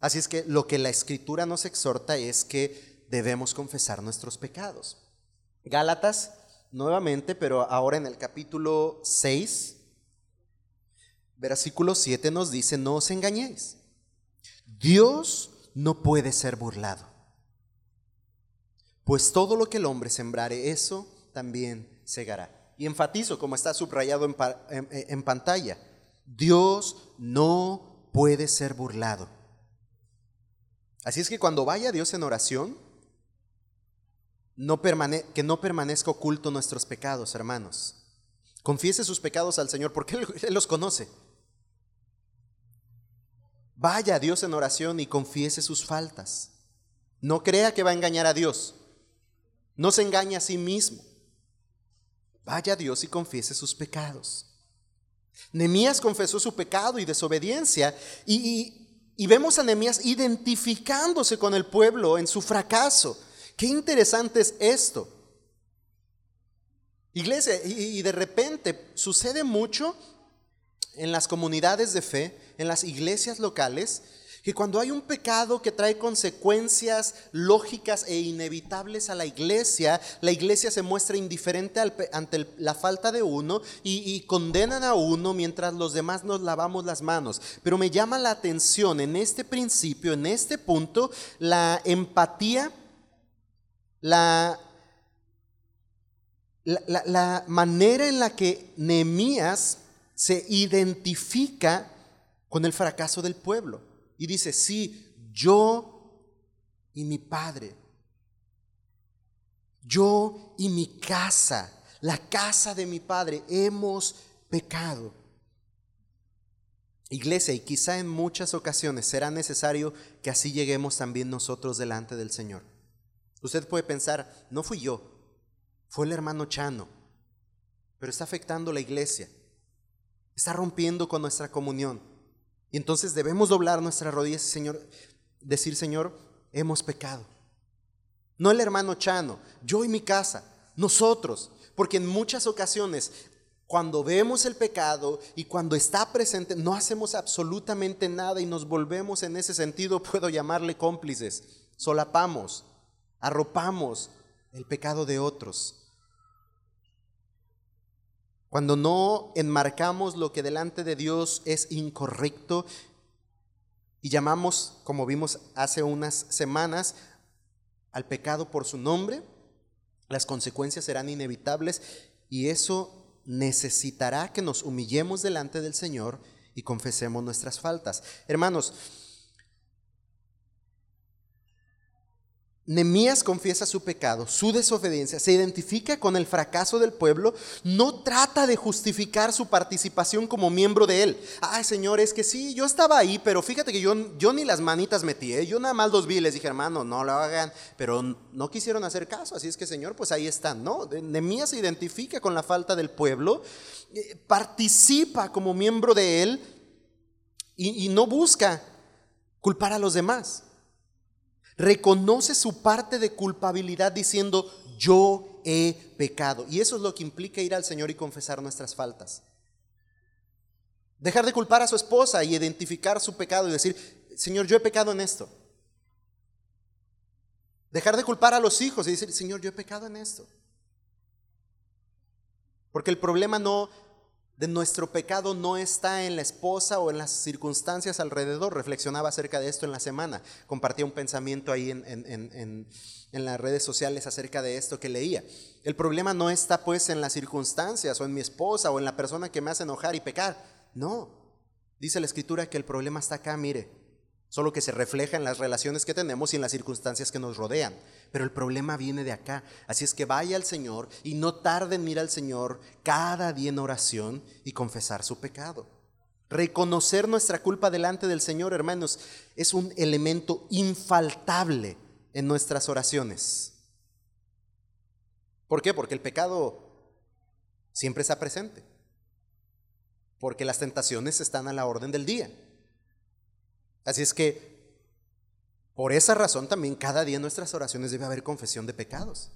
Así es que lo que la escritura nos exhorta es que debemos confesar nuestros pecados. Gálatas, nuevamente, pero ahora en el capítulo 6, versículo 7 nos dice, no os engañéis. Dios no puede ser burlado. Pues todo lo que el hombre sembrare, eso también segará. Y enfatizo, como está subrayado en, en pantalla, Dios no puede ser burlado. Así es que cuando vaya Dios en oración, que no permanezca oculto nuestros pecados, hermanos. Confiese sus pecados al Señor porque él, los conoce. Vaya a Dios en oración y confiese sus faltas. No crea que va a engañar a Dios. No se engañe a sí mismo. Vaya a Dios y confiese sus pecados. Nemías confesó su pecado y desobediencia y, y vemos a Nemías identificándose con el pueblo en su fracaso. Qué interesante es esto. Iglesia, y, de repente sucede mucho en las comunidades de fe, en las iglesias locales, que cuando hay un pecado que trae consecuencias lógicas e inevitables a la iglesia, la iglesia se muestra indiferente ante la falta de uno y, condenan a uno mientras los demás nos lavamos las manos. Pero me llama la atención en este principio, en este punto, la empatía la, la, manera en la que Nehemías se identifica con el fracaso del pueblo. Y dice, sí, yo y mi padre, yo y mi casa, la casa de mi padre, hemos pecado. Iglesia, y quizá en muchas ocasiones será necesario que así lleguemos también nosotros delante del Señor. Usted puede pensar, no fui yo, fue el hermano Chano, pero está afectando la iglesia, está rompiendo con nuestra comunión. Y entonces debemos doblar nuestras rodillas y Señor, decir, Señor, hemos pecado. No el hermano Chano, yo y mi casa, nosotros, porque en muchas ocasiones cuando vemos el pecado y cuando está presente, no hacemos absolutamente nada y nos volvemos en ese sentido, puedo llamarle cómplices, solapamos, arropamos el pecado de otros. Cuando no enmarcamos lo que delante de Dios es incorrecto y llamamos, como vimos hace unas semanas, al pecado por su nombre, las consecuencias serán inevitables y eso necesitará que nos humillemos delante del Señor y confesemos nuestras faltas. Hermanos, Nemías confiesa su pecado, su desobediencia, se identifica con el fracaso del pueblo, no trata de justificar su participación como miembro de él. Ay, Señor, es que sí, yo estaba ahí, pero fíjate que yo, yo ni las manitas metí, ¿eh? yo nada más los vi y les dije, hermano, no lo hagan, pero no quisieron hacer caso, así es que, Señor, pues ahí están, ¿no? Nemías se identifica con la falta del pueblo, eh, participa como miembro de él y no busca culpar a los demás reconoce su parte de culpabilidad diciendo, yo he pecado. Y eso es lo que implica ir al Señor y confesar nuestras faltas. Dejar de culpar a su esposa y identificar su pecado y decir, Señor, yo he pecado en esto. Dejar de culpar a los hijos y decir, Señor, yo he pecado en esto. Porque el problema no de nuestro pecado no está en la esposa o en las circunstancias alrededor. Reflexionaba acerca de esto en la semana. Compartía un pensamiento ahí en, en, las redes sociales acerca de esto que leía. El problema no está pues en las circunstancias o en mi esposa o en la persona que me hace enojar y pecar. No. Dice la escritura que el problema está acá, mire, solo que se refleja en las relaciones que tenemos y en las circunstancias que nos rodean. Pero el problema viene de acá. Así es que vaya al Señor y no tarde en ir al Señor cada día en oración y confesar su pecado. Reconocer nuestra culpa delante del Señor, hermanos, es un elemento infaltable en nuestras oraciones. ¿Por qué? Porque el pecado siempre está presente. Porque las tentaciones están a la orden del día. Así es que, por esa razón también cada día en nuestras oraciones debe haber confesión de pecados.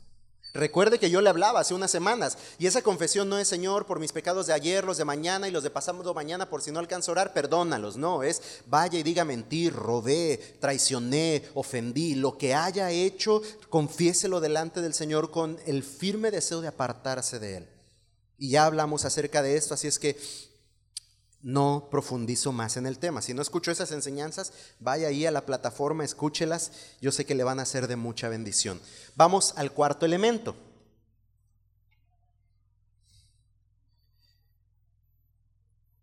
Recuerde que yo le hablaba hace unas semanas y esa confesión no es, Señor, por mis pecados de ayer, los de mañana y los de pasado mañana, por si no alcanzo a orar, perdónalos. No, es vaya y diga mentir, robé, traicioné, ofendí. Lo que haya hecho, confiéselo delante del Señor con el firme deseo de apartarse de Él. Y ya hablamos acerca de esto, así es que no profundizo más en el tema. Si no escucho esas enseñanzas, vaya ahí a la plataforma, escúchelas. Yo sé que le van a ser de mucha bendición. Vamos al cuarto elemento.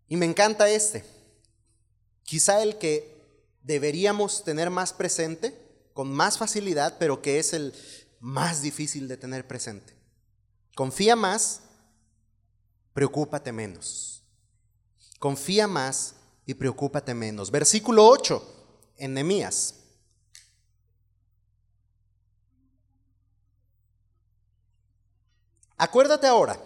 Y me encanta este. Quizá el que deberíamos tener más presente, con más facilidad, pero que es el más difícil de tener presente. Confía más, preocúpate menos. Confía más y preocúpate menos. Versículo 8 en Nehemías. Acuérdate ahora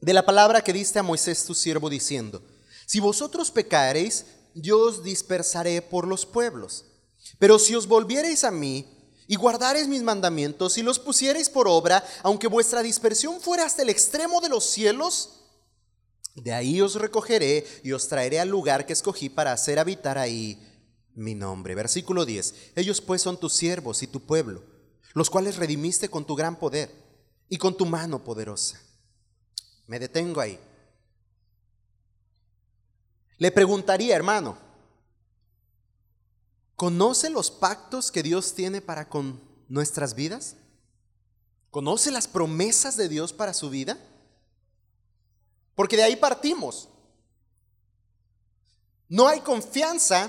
de la palabra que diste a Moisés tu siervo diciendo, si vosotros pecareis, yo os dispersaré por los pueblos. Pero si os volviereis a mí y guardareis mis mandamientos y los pusiereis por obra, aunque vuestra dispersión fuera hasta el extremo de los cielos, de ahí os recogeré y os traeré al lugar que escogí para hacer habitar ahí mi nombre. Versículo 10. Ellos pues son tus siervos y tu pueblo, los cuales redimiste con tu gran poder y con tu mano poderosa. Me detengo ahí. Le preguntaría, hermano, ¿conoce los pactos que Dios tiene para con nuestras vidas? ¿Conoce las promesas de Dios para su vida? Porque de ahí partimos. No hay confianza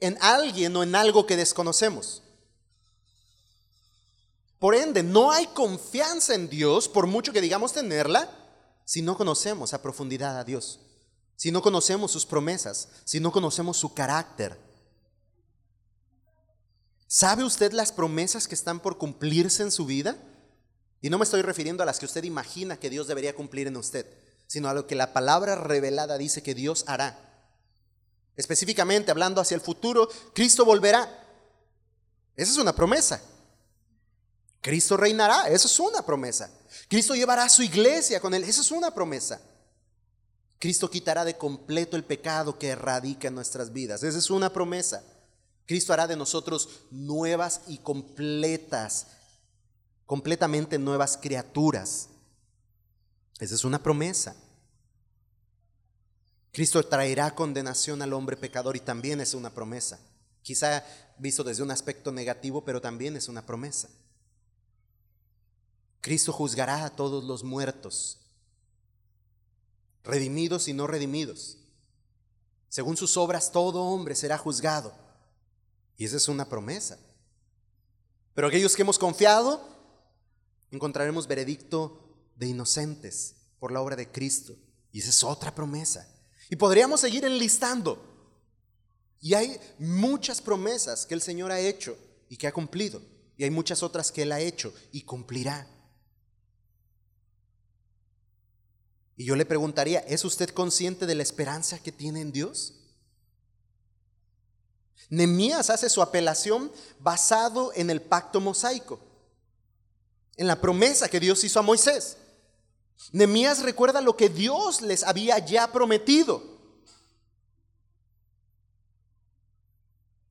en alguien o en algo que desconocemos. Por ende, no hay confianza en Dios, por mucho que digamos tenerla, si no conocemos a profundidad a Dios, si no conocemos sus promesas, si no conocemos su carácter. ¿Sabe usted las promesas que están por cumplirse en su vida? Y no me estoy refiriendo a las que usted imagina que Dios debería cumplir en usted sino a lo que la palabra revelada dice que Dios hará. Específicamente hablando hacia el futuro, Cristo volverá. Esa es una promesa. Cristo reinará, esa es una promesa. Cristo llevará a su iglesia con él, esa es una promesa. Cristo quitará de completo el pecado que radica en nuestras vidas, esa es una promesa. Cristo hará de nosotros nuevas y completas, completamente nuevas criaturas. Esa es una promesa. Cristo traerá condenación al hombre pecador y también es una promesa. Quizá visto desde un aspecto negativo, pero también es una promesa. Cristo juzgará a todos los muertos, redimidos y no redimidos. Según sus obras, todo hombre será juzgado. Y esa es una promesa. Pero aquellos que hemos confiado, encontraremos veredicto de inocentes por la obra de Cristo. Y esa es otra promesa. Y podríamos seguir enlistando. Y hay muchas promesas que el Señor ha hecho y que ha cumplido. Y hay muchas otras que Él ha hecho y cumplirá. Y yo le preguntaría, ¿es usted consciente de la esperanza que tiene en Dios? Nemías hace su apelación basado en el pacto mosaico, en la promesa que Dios hizo a Moisés. Nemías recuerda lo que Dios les había ya prometido.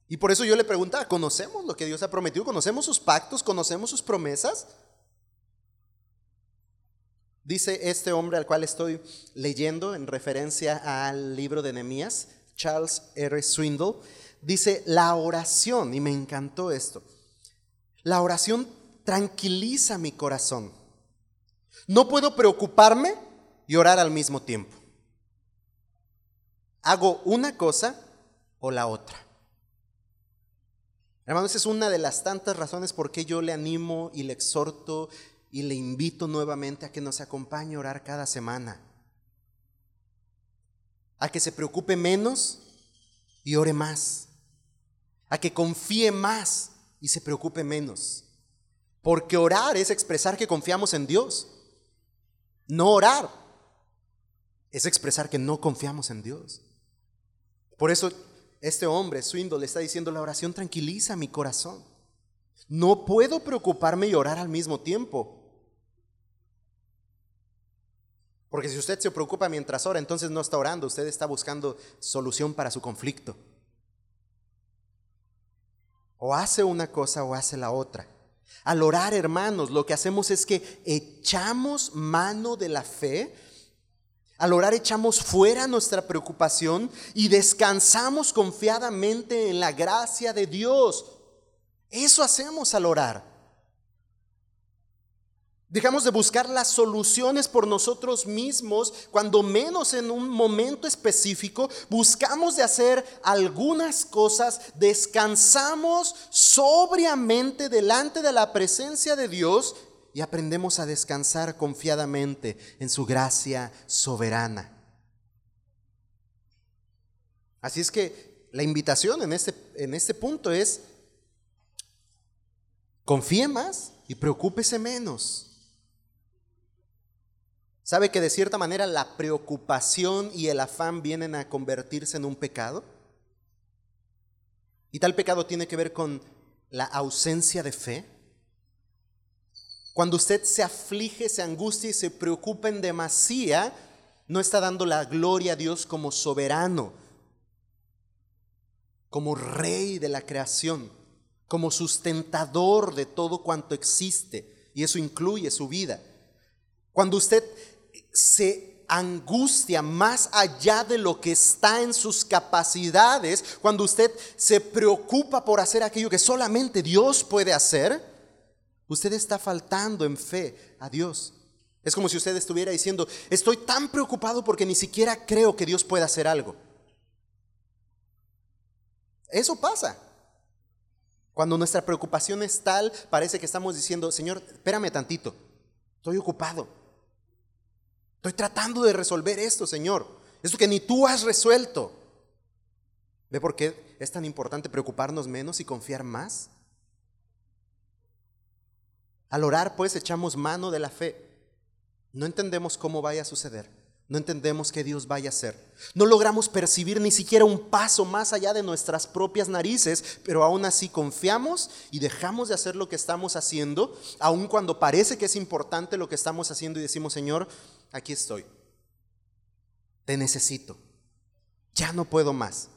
Y por eso yo le preguntaba, ¿conocemos lo que Dios ha prometido? ¿Conocemos sus pactos? ¿Conocemos sus promesas? Dice este hombre al cual estoy leyendo en referencia al libro de Nehemías, Charles R. Swindle, dice la oración, y me encantó esto, la oración tranquiliza mi corazón no puedo preocuparme y orar al mismo tiempo. Hago una cosa o la otra. Hermanos, es una de las tantas razones por qué yo le animo y le exhorto y le invito nuevamente a que nos acompañe a orar cada semana. A que se preocupe menos y ore más. A que confíe más y se preocupe menos. Porque orar es expresar que confiamos en Dios. No orar es expresar que no confiamos en Dios. Por eso este hombre, su índole, está diciendo, la oración tranquiliza mi corazón. No puedo preocuparme y orar al mismo tiempo. Porque si usted se preocupa mientras ora, entonces no está orando, usted está buscando solución para su conflicto. O hace una cosa o hace la otra. Al orar, hermanos, lo que hacemos es que echamos mano de la fe al orar echamos fuera nuestra preocupación y descansamos confiadamente en la gracia de Dios. Eso hacemos al orar. Dejamos de buscar las soluciones por nosotros mismos, cuando menos en un momento específico buscamos de hacer algunas cosas, descansamos sobriamente delante de la presencia de Dios y aprendemos a descansar confiadamente en su gracia soberana. Así es que la invitación en este, en este punto es, confíe más y preocúpese menos. ¿Sabe que de cierta manera la preocupación y el afán vienen a convertirse en un pecado? Y tal pecado tiene que ver con la ausencia de fe. Cuando usted se aflige, se angustia y se preocupa en demasía, no está dando la gloria a Dios como soberano, como rey de la creación, como sustentador de todo cuanto existe, y eso incluye su vida. Cuando usted se angustia más allá de lo que está en sus capacidades, cuando usted se preocupa por hacer aquello que solamente Dios puede hacer, Usted está faltando en fe a Dios. Es como si usted estuviera diciendo, estoy tan preocupado porque ni siquiera creo que Dios pueda hacer algo. Eso pasa. Cuando nuestra preocupación es tal, parece que estamos diciendo, Señor, espérame tantito, estoy ocupado. Estoy tratando de resolver esto, Señor. Esto que ni tú has resuelto. ¿Ve por qué es tan importante preocuparnos menos y confiar más? Al orar, pues, echamos mano de la fe. No entendemos cómo vaya a suceder. No entendemos qué Dios vaya a hacer. No logramos percibir ni siquiera un paso más allá de nuestras propias narices, pero aún así confiamos y dejamos de hacer lo que estamos haciendo, aun cuando parece que es importante lo que estamos haciendo y decimos, Señor, aquí estoy. Te necesito. Ya no puedo más.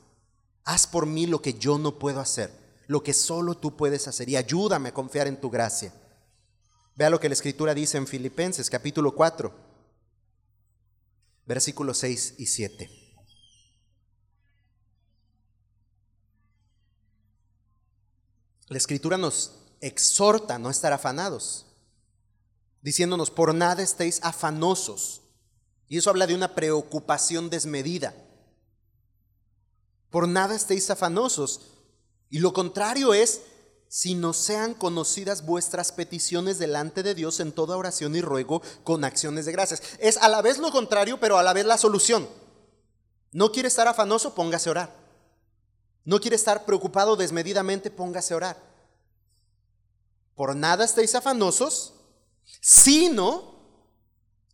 Haz por mí lo que yo no puedo hacer, lo que solo tú puedes hacer y ayúdame a confiar en tu gracia. Vea lo que la escritura dice en Filipenses capítulo 4, versículos 6 y 7. La escritura nos exhorta a no estar afanados, diciéndonos, por nada estéis afanosos. Y eso habla de una preocupación desmedida. Por nada estéis afanosos. Y lo contrario es, si no sean conocidas vuestras peticiones delante de Dios en toda oración y ruego con acciones de gracias. Es a la vez lo contrario, pero a la vez la solución. No quiere estar afanoso, póngase a orar. No quiere estar preocupado desmedidamente, póngase a orar. Por nada estéis afanosos, sino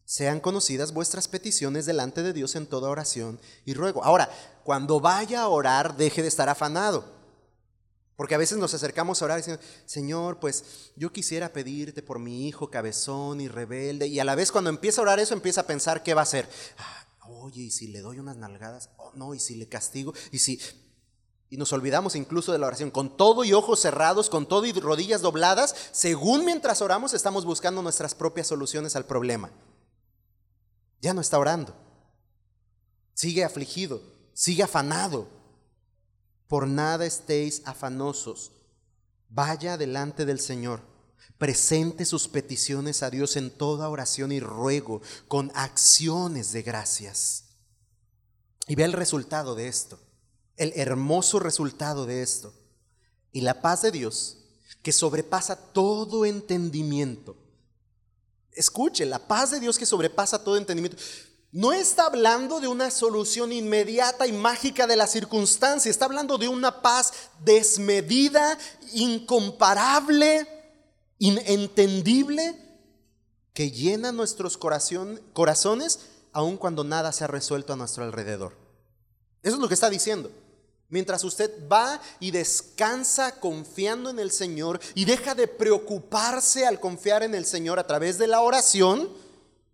sean conocidas vuestras peticiones delante de Dios en toda oración y ruego. Ahora, cuando vaya a orar, deje de estar afanado. Porque a veces nos acercamos a orar diciendo, Señor, pues yo quisiera pedirte por mi hijo cabezón y rebelde. Y a la vez cuando empieza a orar eso, empieza a pensar qué va a hacer. Ah, oye, ¿y si le doy unas nalgadas? Oh, no, ¿y si le castigo? ¿Y si...? Y nos olvidamos incluso de la oración. Con todo y ojos cerrados, con todo y rodillas dobladas, según mientras oramos estamos buscando nuestras propias soluciones al problema. Ya no está orando. Sigue afligido, sigue afanado, por nada estéis afanosos. Vaya delante del Señor. Presente sus peticiones a Dios en toda oración y ruego con acciones de gracias. Y ve el resultado de esto. El hermoso resultado de esto. Y la paz de Dios, que sobrepasa todo entendimiento. Escuche, la paz de Dios que sobrepasa todo entendimiento. No está hablando de una solución inmediata y mágica de la circunstancia, está hablando de una paz desmedida, incomparable, inentendible, que llena nuestros corazones aun cuando nada se ha resuelto a nuestro alrededor. Eso es lo que está diciendo. Mientras usted va y descansa confiando en el Señor y deja de preocuparse al confiar en el Señor a través de la oración,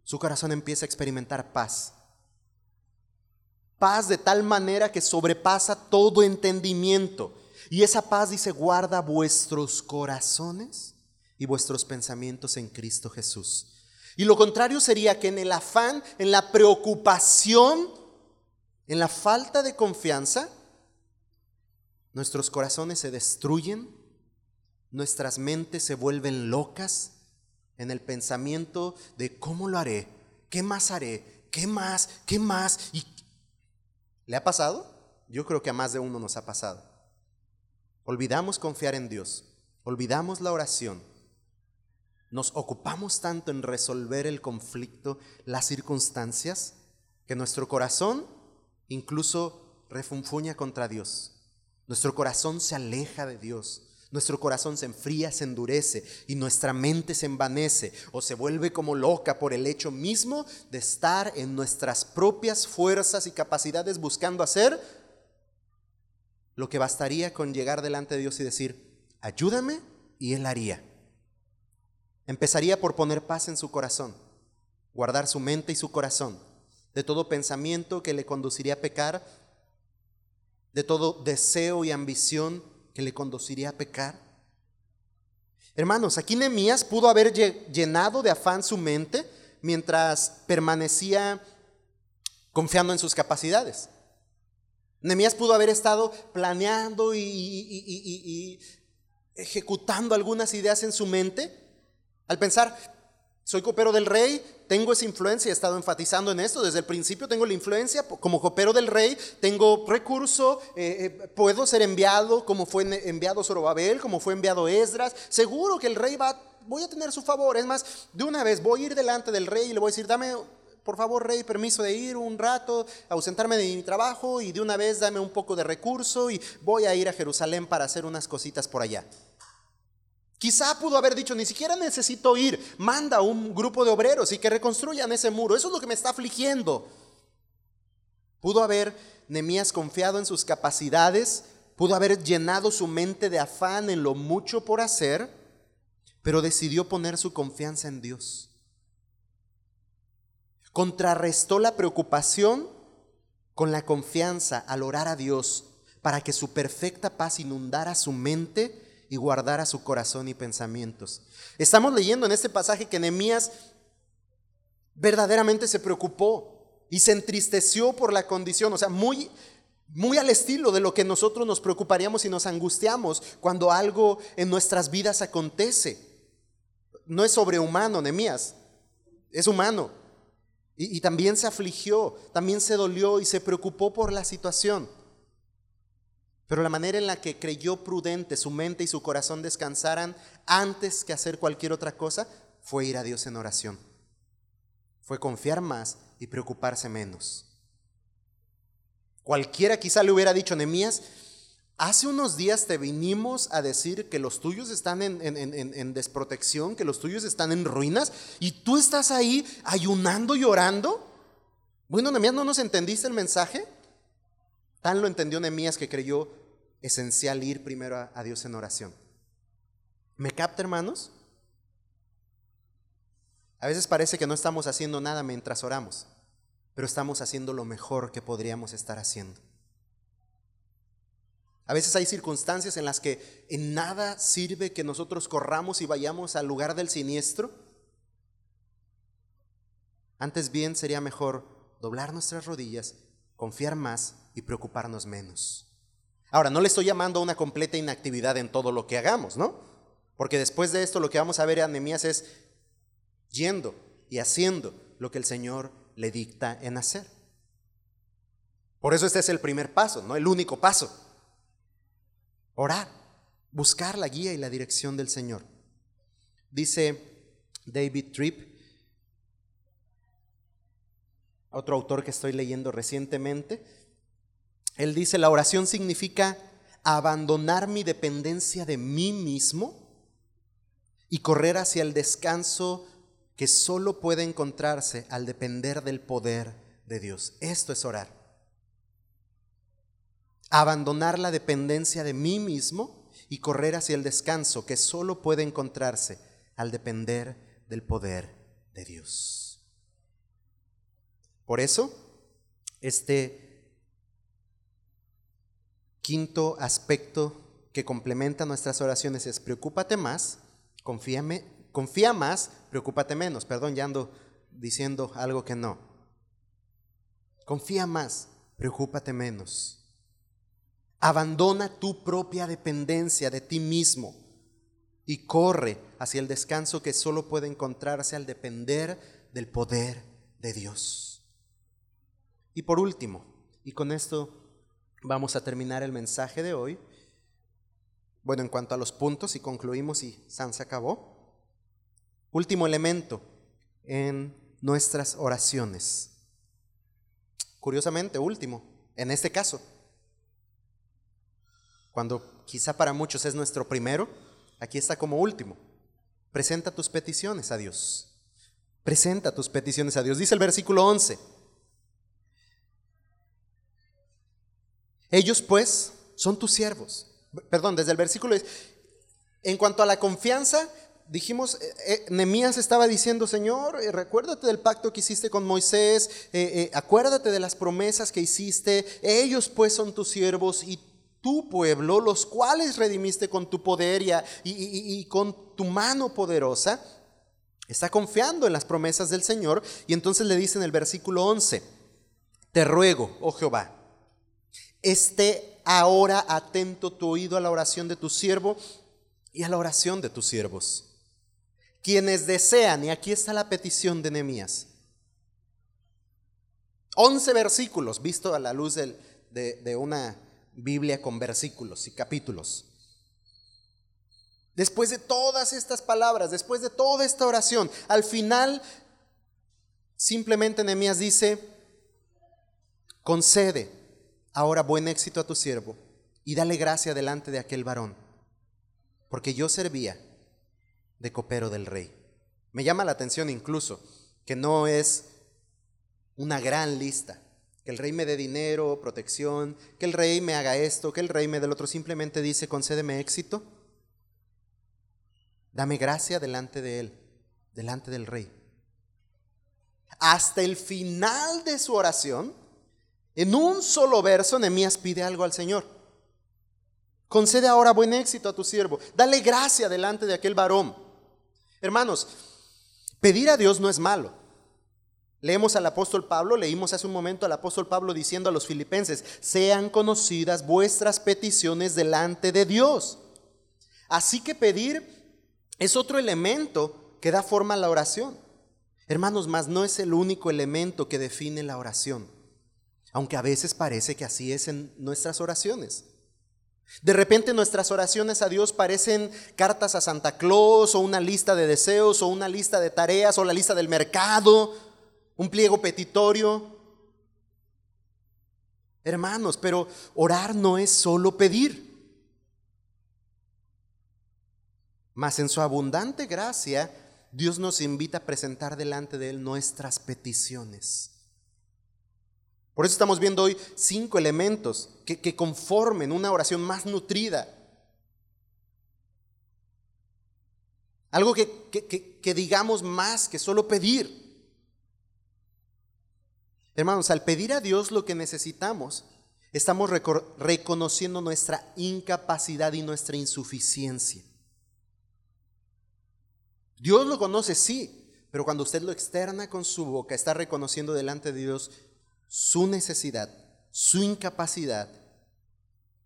su corazón empieza a experimentar paz. Paz de tal manera que sobrepasa todo entendimiento. Y esa paz dice, guarda vuestros corazones y vuestros pensamientos en Cristo Jesús. Y lo contrario sería que en el afán, en la preocupación, en la falta de confianza, nuestros corazones se destruyen, nuestras mentes se vuelven locas en el pensamiento de cómo lo haré, qué más haré, qué más, qué más. ¿Y ¿Le ha pasado? Yo creo que a más de uno nos ha pasado. Olvidamos confiar en Dios, olvidamos la oración, nos ocupamos tanto en resolver el conflicto, las circunstancias, que nuestro corazón incluso refunfuña contra Dios. Nuestro corazón se aleja de Dios. Nuestro corazón se enfría, se endurece y nuestra mente se envanece o se vuelve como loca por el hecho mismo de estar en nuestras propias fuerzas y capacidades buscando hacer lo que bastaría con llegar delante de Dios y decir, ayúdame y Él haría. Empezaría por poner paz en su corazón, guardar su mente y su corazón de todo pensamiento que le conduciría a pecar, de todo deseo y ambición que le conduciría a pecar. Hermanos, aquí Nehemías pudo haber llenado de afán su mente mientras permanecía confiando en sus capacidades. Nehemías pudo haber estado planeando y, y, ejecutando algunas ideas en su mente al pensar, soy copero del rey, tengo esa influencia, he estado enfatizando en esto desde el principio, tengo la influencia, como copero del rey, tengo recurso, eh, eh, puedo ser enviado como fue enviado Zorobabel, como fue enviado Esdras, seguro que el rey va, voy a tener su favor, es más, de una vez voy a ir delante del rey y le voy a decir, dame por favor, rey, permiso de ir un rato, ausentarme de mi trabajo y de una vez dame un poco de recurso y voy a ir a Jerusalén para hacer unas cositas por allá. Quizá pudo haber dicho, ni siquiera necesito ir, manda un grupo de obreros y que reconstruyan ese muro. Eso es lo que me está afligiendo. Pudo haber Nemías confiado en sus capacidades, pudo haber llenado su mente de afán en lo mucho por hacer, pero decidió poner su confianza en Dios. Contrarrestó la preocupación con la confianza al orar a Dios para que su perfecta paz inundara su mente y guardara su corazón y pensamientos. Estamos leyendo en este pasaje que Nehemías verdaderamente se preocupó y se entristeció por la condición, o sea, muy muy al estilo de lo que nosotros nos preocuparíamos y nos angustiamos cuando algo en nuestras vidas acontece. No es sobrehumano, Nehemías, es humano. Y, y también se afligió, también se dolió y se preocupó por la situación. Pero la manera en la que creyó prudente su mente y su corazón descansaran antes que hacer cualquier otra cosa fue ir a Dios en oración. Fue confiar más y preocuparse menos. Cualquiera quizá le hubiera dicho, Nemías, hace unos días te vinimos a decir que los tuyos están en, desprotección, que los tuyos están en ruinas, y tú estás ahí ayunando y orando. Bueno, Nemías, ¿no nos entendiste el mensaje? Tan lo entendió Nemías que creyó esencial ir primero a, Dios en oración. ¿Me capta, hermanos? A veces parece que no estamos haciendo nada mientras oramos, pero estamos haciendo lo mejor que podríamos estar haciendo. A veces hay circunstancias en las que en nada sirve que nosotros corramos y vayamos al lugar del siniestro. Antes bien sería mejor doblar nuestras rodillas, confiar más y preocuparnos menos. Ahora, no le estoy llamando a una completa inactividad en todo lo que hagamos, ¿no? Porque después de esto lo que vamos a ver en Nehemías es yendo y haciendo lo que el Señor le dicta en hacer. Por eso este es el primer paso, no el único paso. Orar, buscar la guía y la dirección del Señor. Dice David Tripp, otro autor que estoy leyendo recientemente, él dice, la oración significa abandonar mi dependencia de mí mismo y correr hacia el descanso que solo puede encontrarse al depender del poder de Dios. Esto es orar. Abandonar la dependencia de mí mismo y correr hacia el descanso que solo puede encontrarse al depender del poder de Dios. Por eso, este quinto aspecto que complementa nuestras oraciones es preocúpate más, confíame, confía más, preocúpate menos. Perdón, ya ando diciendo algo que no. Confía más, preocúpate menos. Abandona tu propia dependencia de ti mismo y corre hacia el descanso que solo puede encontrarse al depender del poder de Dios. Y por último, y con esto vamos a terminar el mensaje de hoy, bueno, en cuanto a los puntos, y concluimos y San se acabó. Último elemento en nuestras oraciones. Curiosamente, último, en este caso, cuando quizá para muchos es nuestro primero, aquí está como último. Presenta tus peticiones a Dios. Presenta tus peticiones a Dios. Dice el versículo 11. Ellos pues son tus siervos. Perdón, desde el versículo En cuanto a la confianza, dijimos, eh, eh estaba diciendo, Señor, eh, recuérdate del pacto que hiciste con Moisés, eh, acuérdate de las promesas que hiciste, ellos pues son tus siervos y tu pueblo, los cuales redimiste con tu poder y, y, con tu mano poderosa, está confiando en las promesas del Señor y entonces le dice en el versículo 11, te ruego, oh Jehová, esté ahora atento tu oído a la oración de tu siervo y a la oración de tus siervos quienes desean, y aquí está la petición de Nehemías. Once versículos, visto a la luz de, de una Biblia con versículos y capítulos. Después de todas estas palabras, después de toda esta oración, al final simplemente Nehemías dice, concede ahora buen éxito a tu siervo y dale gracia delante de aquel varón, porque yo servía de copero del rey. Me llama la atención incluso que no es una gran lista, que el rey me dé dinero, protección, que el rey me haga esto, que el rey me dé lo otro, simplemente dice, concédeme éxito, dame gracia delante de él, delante del rey. Hasta el final de su oración, en un solo verso, Nehemías pide algo al Señor. Concede ahora buen éxito a tu siervo. Dale gracia delante de aquel varón. Hermanos, pedir a Dios no es malo. Leemos al apóstol Pablo, leímos hace un momento al apóstol Pablo diciendo a los filipenses, sean conocidas vuestras peticiones delante de Dios. Así que pedir es otro elemento que da forma a la oración. Hermanos, mas no es el único elemento que define la oración, aunque a veces parece que así es en nuestras oraciones. De repente nuestras oraciones a Dios parecen cartas a Santa Claus o una lista de deseos o una lista de tareas o la lista del mercado, un pliego petitorio. Hermanos, pero orar no es solo pedir. Mas en su abundante gracia, Dios nos invita a presentar delante de Él nuestras peticiones. Por eso estamos viendo hoy cinco elementos que, conformen una oración más nutrida. Algo que, que, digamos más que solo pedir. Hermanos, al pedir a Dios lo que necesitamos, estamos reconociendo nuestra incapacidad y nuestra insuficiencia. Dios lo conoce, sí, pero cuando usted lo externa con su boca, está reconociendo delante de Dios su necesidad, su incapacidad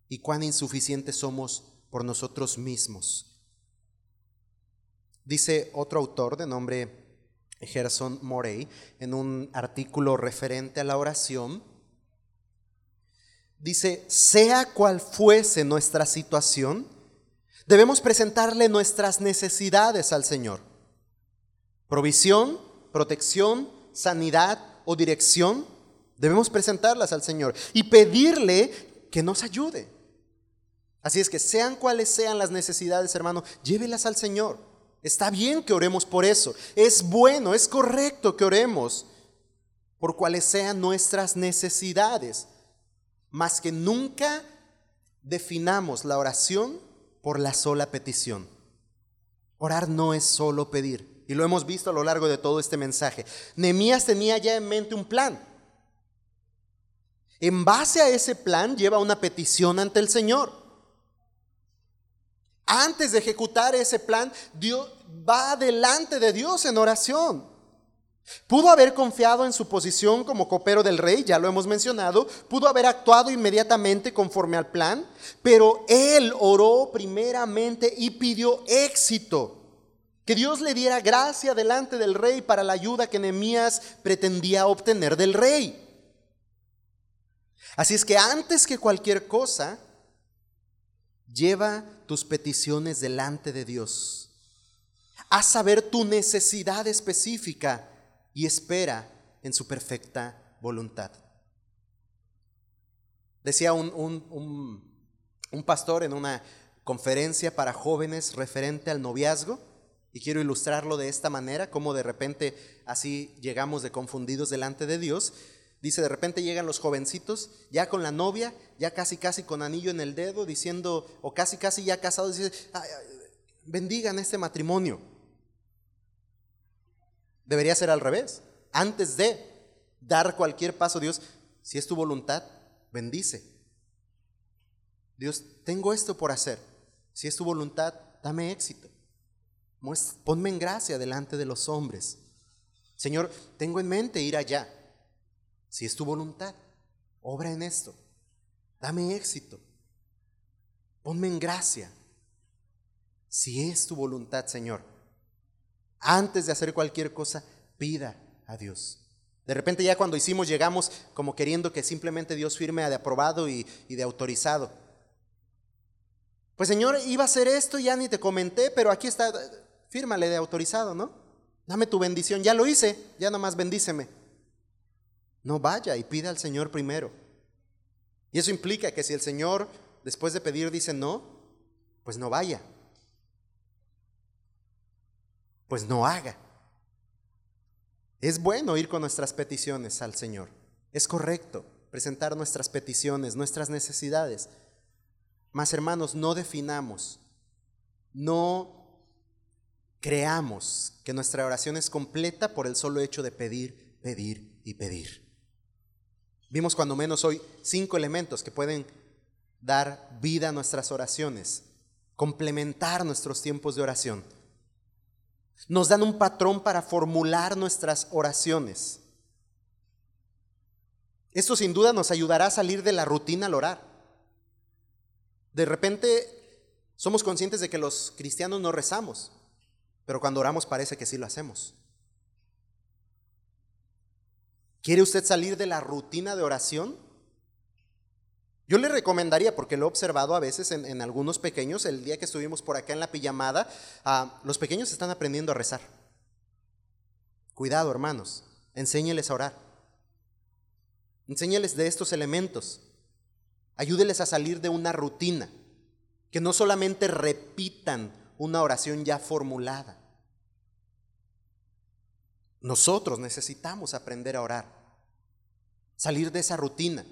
y cuán insuficientes somos por nosotros mismos. Dice otro autor de nombre Gerson Morey en un artículo referente a la oración, dice, sea cual fuese nuestra situación, debemos presentarle nuestras necesidades al Señor. Provisión, protección, sanidad o dirección, debemos presentarlas al Señor y pedirle que nos ayude. Así es que sean cuales sean las necesidades, hermano, llévelas al Señor. Está bien que oremos por eso. Es bueno, es correcto que oremos por cuales sean nuestras necesidades. Más que nunca definamos la oración por la sola petición. Orar no es solo pedir. Y lo hemos visto a lo largo de todo este mensaje. Nehemías tenía ya en mente un plan. En base a ese plan lleva una petición ante el Señor. Antes de ejecutar ese plan, Dios va delante de Dios en oración. Pudo haber confiado en su posición como copero del rey, ya lo hemos mencionado, pudo haber actuado inmediatamente conforme al plan, pero él oró primeramente y pidió éxito. Que Dios le diera gracia delante del rey para la ayuda que Nehemías pretendía obtener del rey. Así es que antes que cualquier cosa, lleva tus peticiones delante de Dios. Haz saber tu necesidad específica y espera en su perfecta voluntad. Decía un, un, pastor en una conferencia para jóvenes referente al noviazgo, y quiero ilustrarlo de esta manera, como de repente así llegamos de confundidos delante de Dios. Dice, de repente llegan los jovencitos, ya con la novia, ya casi casi con anillo en el dedo, diciendo, o casi casi ya casados, dice, bendigan este matrimonio. Debería ser al revés. Antes de dar cualquier paso, Dios, si es tu voluntad, bendice. Dios, tengo esto por hacer. Si es tu voluntad, dame éxito. Ponme en gracia delante de los hombres. Señor, tengo en mente ir allá. Si es tu voluntad, obra en esto. Dame éxito. Ponme en gracia. Si es tu voluntad, Señor. Antes de hacer cualquier cosa, pida a Dios. De repente ya cuando hicimos llegamos como queriendo que simplemente Dios firme de aprobado y, y de autorizado. Pues Señor, iba a hacer esto, ya ni te comenté, pero aquí está, fírmale de autorizado, ¿no? Dame tu bendición, ya lo hice, ya nomás bendíceme. No vaya y pida al Señor primero. Y eso implica que si el Señor después de pedir dice no, pues no vaya. Pues no haga. Es bueno ir con nuestras peticiones al Señor. Es correcto presentar nuestras peticiones, nuestras necesidades. Mas hermanos, no definamos, no creamos que nuestra oración es completa por el solo hecho de pedir, pedir y pedir. Vimos cuando menos hoy cinco elementos que pueden dar vida a nuestras oraciones, complementar nuestros tiempos de oración. Nos dan un patrón para formular nuestras oraciones. Esto sin duda nos ayudará a salir de la rutina al orar. De repente somos conscientes de que los cristianos no rezamos, pero cuando oramos parece que sí lo hacemos. ¿Quiere usted salir de la rutina de oración? Yo le recomendaría, porque lo he observado a veces en, algunos pequeños, el día que estuvimos por acá en la pijamada, ah, los pequeños están aprendiendo a rezar. Cuidado, hermanos, enséñeles a orar. Enséñeles de estos elementos. Ayúdeles a salir de una rutina. Que no solamente repitan una oración ya formulada. Nosotros necesitamos aprender a orar, salir de esa rutina.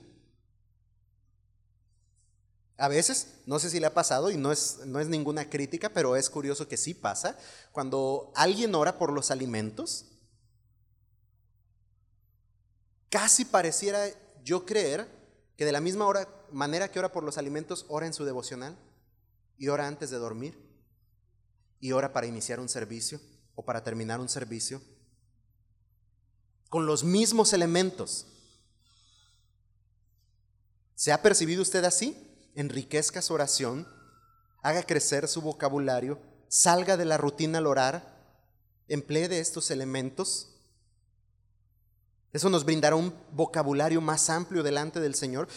A veces, no sé si le ha pasado y no es, no es ninguna crítica, pero es curioso que sí pasa, cuando alguien ora por los alimentos, casi pareciera yo creer que de la misma hora, manera que ora por los alimentos, ora en su devocional y ora antes de dormir y ora para iniciar un servicio o para terminar un servicio con los mismos elementos. ¿Se ha percibido usted así? Enriquezca su oración, haga crecer su vocabulario, salga de la rutina al orar, emplee de estos elementos. Eso nos brindará un vocabulario más amplio delante del Señor.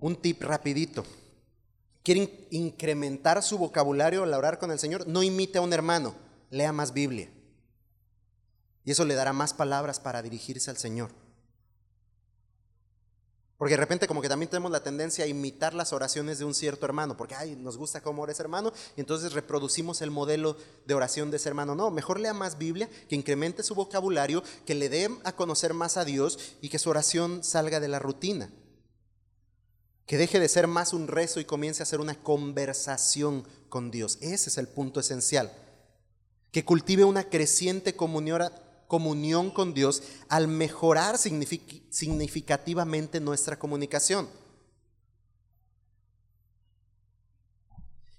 un tip rapidito. Quiere incrementar su vocabulario al orar con el Señor, no imite a un hermano, lea más Biblia. Y eso le dará más palabras para dirigirse al Señor. Porque de repente como que también tenemos la tendencia a imitar las oraciones de un cierto hermano, porque ay, nos gusta cómo ora ese hermano, y entonces reproducimos el modelo de oración de ese hermano. No, mejor lea más Biblia, que incremente su vocabulario, que le dé a conocer más a Dios y que su oración salga de la rutina. Que deje de ser más un rezo y comience a ser una conversación con Dios. Ese es el punto esencial. Que cultive una creciente comunión comunión con Dios al mejorar significativamente nuestra comunicación.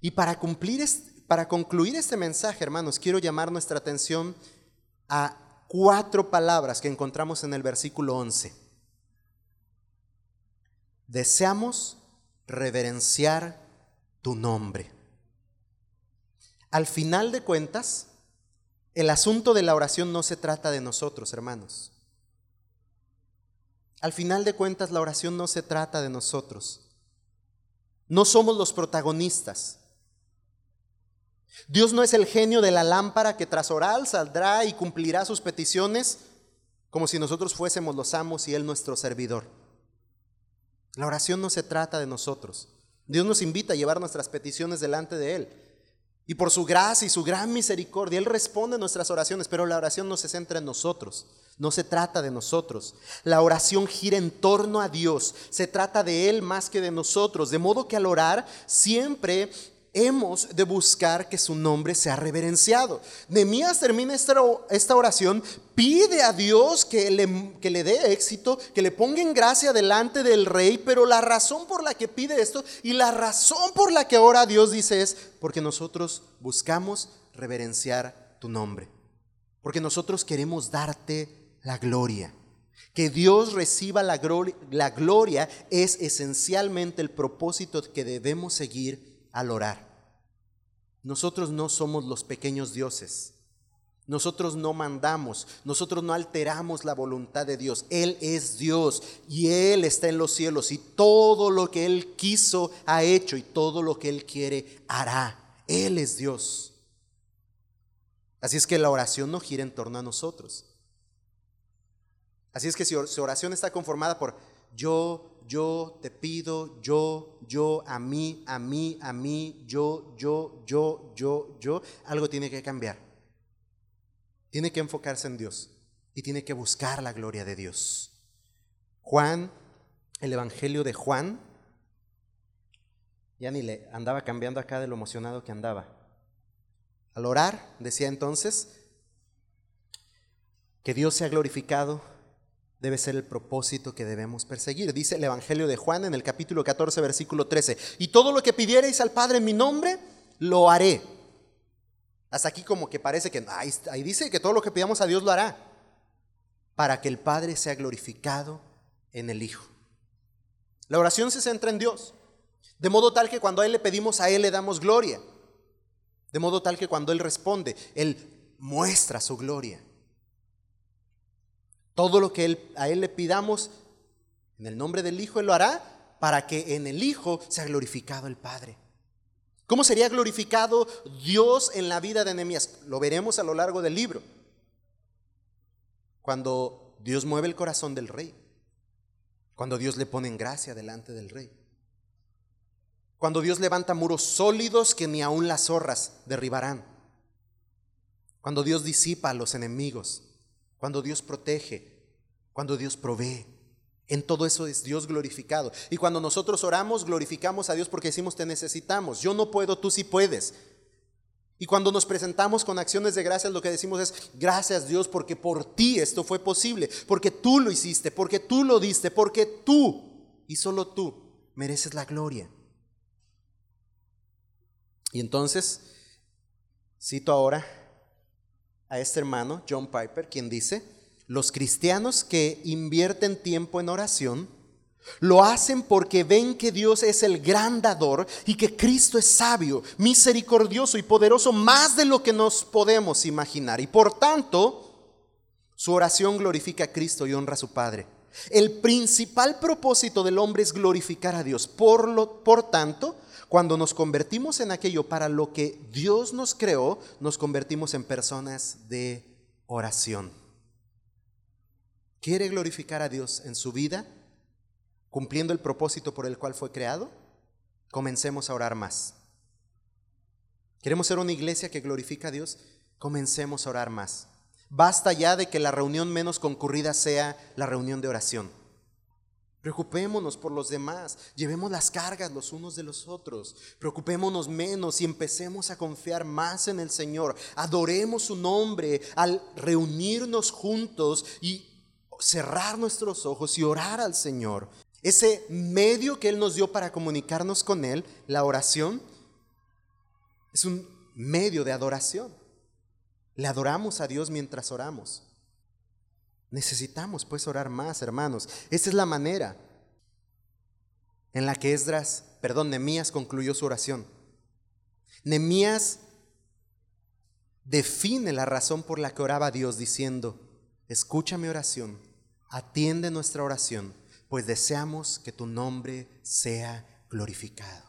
Y para, cumplir, para concluir este mensaje, hermanos, quiero llamar nuestra atención a cuatro palabras que encontramos en el versículo 11. Deseamos reverenciar tu nombre. Al final de cuentas, el asunto de la oración no se trata de nosotros, hermanos. Al final de cuentas, la oración no se trata de nosotros. No somos los protagonistas. Dios no es el genio de la lámpara que tras orar saldrá y cumplirá sus peticiones como si nosotros fuésemos los amos y Él nuestro servidor. La oración no se trata de nosotros. Dios nos invita a llevar nuestras peticiones delante de Él. Y por su gracia y su gran misericordia, Él responde a nuestras oraciones, pero la oración no se centra en nosotros, no se trata de nosotros. La oración gira en torno a Dios, se trata de Él más que de nosotros, de modo que al orar siempre hemos de buscar que su nombre sea reverenciado. Nemías termina esta, oración, pide a Dios que le, que le dé éxito, que le ponga en gracia delante del rey, pero la razón por la que pide esto y la razón por la que ora a Dios dice es porque nosotros buscamos reverenciar tu nombre, porque nosotros queremos darte la gloria. Que Dios reciba la gloria, la gloria es esencialmente el propósito que debemos seguir al orar. Nosotros no somos los pequeños dioses. Nosotros no mandamos, nosotros no alteramos la voluntad de Dios. Él es Dios y Él está en los cielos y todo lo que Él quiso ha hecho y todo lo que Él quiere hará. Él es Dios. Así es que la oración no gira en torno a nosotros. Así es que si su oración está conformada por yo yo te pido, yo, yo, a mí, a mí, a mí, yo, yo, yo, yo, yo, algo tiene que cambiar. Tiene que enfocarse en Dios y tiene que buscar la gloria de Dios. Juan, el Evangelio de Juan, ya ni le andaba cambiando acá de lo emocionado que andaba. Al orar, decía entonces, que Dios sea glorificado debe ser el propósito que debemos perseguir. Dice el Evangelio de Juan en el capítulo 14, versículo 13. Y todo lo que pidiereis al Padre en mi nombre, lo haré. Hasta aquí como que parece que ahí, ahí dice que todo lo que pidamos a Dios lo hará. Para que el Padre sea glorificado en el Hijo. La oración se centra en Dios. De modo tal que cuando a Él le pedimos, a Él le damos gloria. De modo tal que cuando Él responde, Él muestra su gloria. Todo lo que a Él le pidamos en el nombre del Hijo, Él lo hará para que en el Hijo sea glorificado el Padre. ¿Cómo sería glorificado Dios en la vida de Nehemías? Lo veremos a lo largo del libro. Cuando Dios mueve el corazón del rey. Cuando Dios le pone en gracia delante del rey. Cuando Dios levanta muros sólidos que ni aun las zorras derribarán. Cuando Dios disipa a los enemigos cuando Dios protege, cuando Dios provee. En todo eso es Dios glorificado. Y cuando nosotros oramos, glorificamos a Dios porque decimos, te necesitamos. Yo no puedo, tú sí puedes. Y cuando nos presentamos con acciones de gracias, lo que decimos es, gracias Dios porque por ti esto fue posible, porque tú lo hiciste, porque tú lo diste, porque tú y solo tú mereces la gloria. Y entonces, cito ahora a este hermano, John Piper, quien dice, los cristianos que invierten tiempo en oración, lo hacen porque ven que Dios es el gran dador y que Cristo es sabio, misericordioso y poderoso más de lo que nos podemos imaginar. Y por tanto, su oración glorifica a Cristo y honra a su Padre. El principal propósito del hombre es glorificar a Dios. Por, lo, por tanto, cuando nos convertimos en aquello para lo que Dios nos creó, nos convertimos en personas de oración. ¿Quiere glorificar a Dios en su vida, cumpliendo el propósito por el cual fue creado? Comencemos a orar más. ¿Queremos ser una iglesia que glorifica a Dios? Comencemos a orar más. Basta ya de que la reunión menos concurrida sea la reunión de oración. Preocupémonos por los demás, llevemos las cargas los unos de los otros, preocupémonos menos y empecemos a confiar más en el Señor. Adoremos su nombre al reunirnos juntos y cerrar nuestros ojos y orar al Señor. Ese medio que Él nos dio para comunicarnos con Él, la oración, es un medio de adoración. Le adoramos a Dios mientras oramos. Necesitamos pues orar más, hermanos. Esa es la manera en la que Esdras, perdón, Nemías concluyó su oración. Nemías define la razón por la que oraba Dios diciendo, escucha mi oración, atiende nuestra oración, pues deseamos que tu nombre sea glorificado.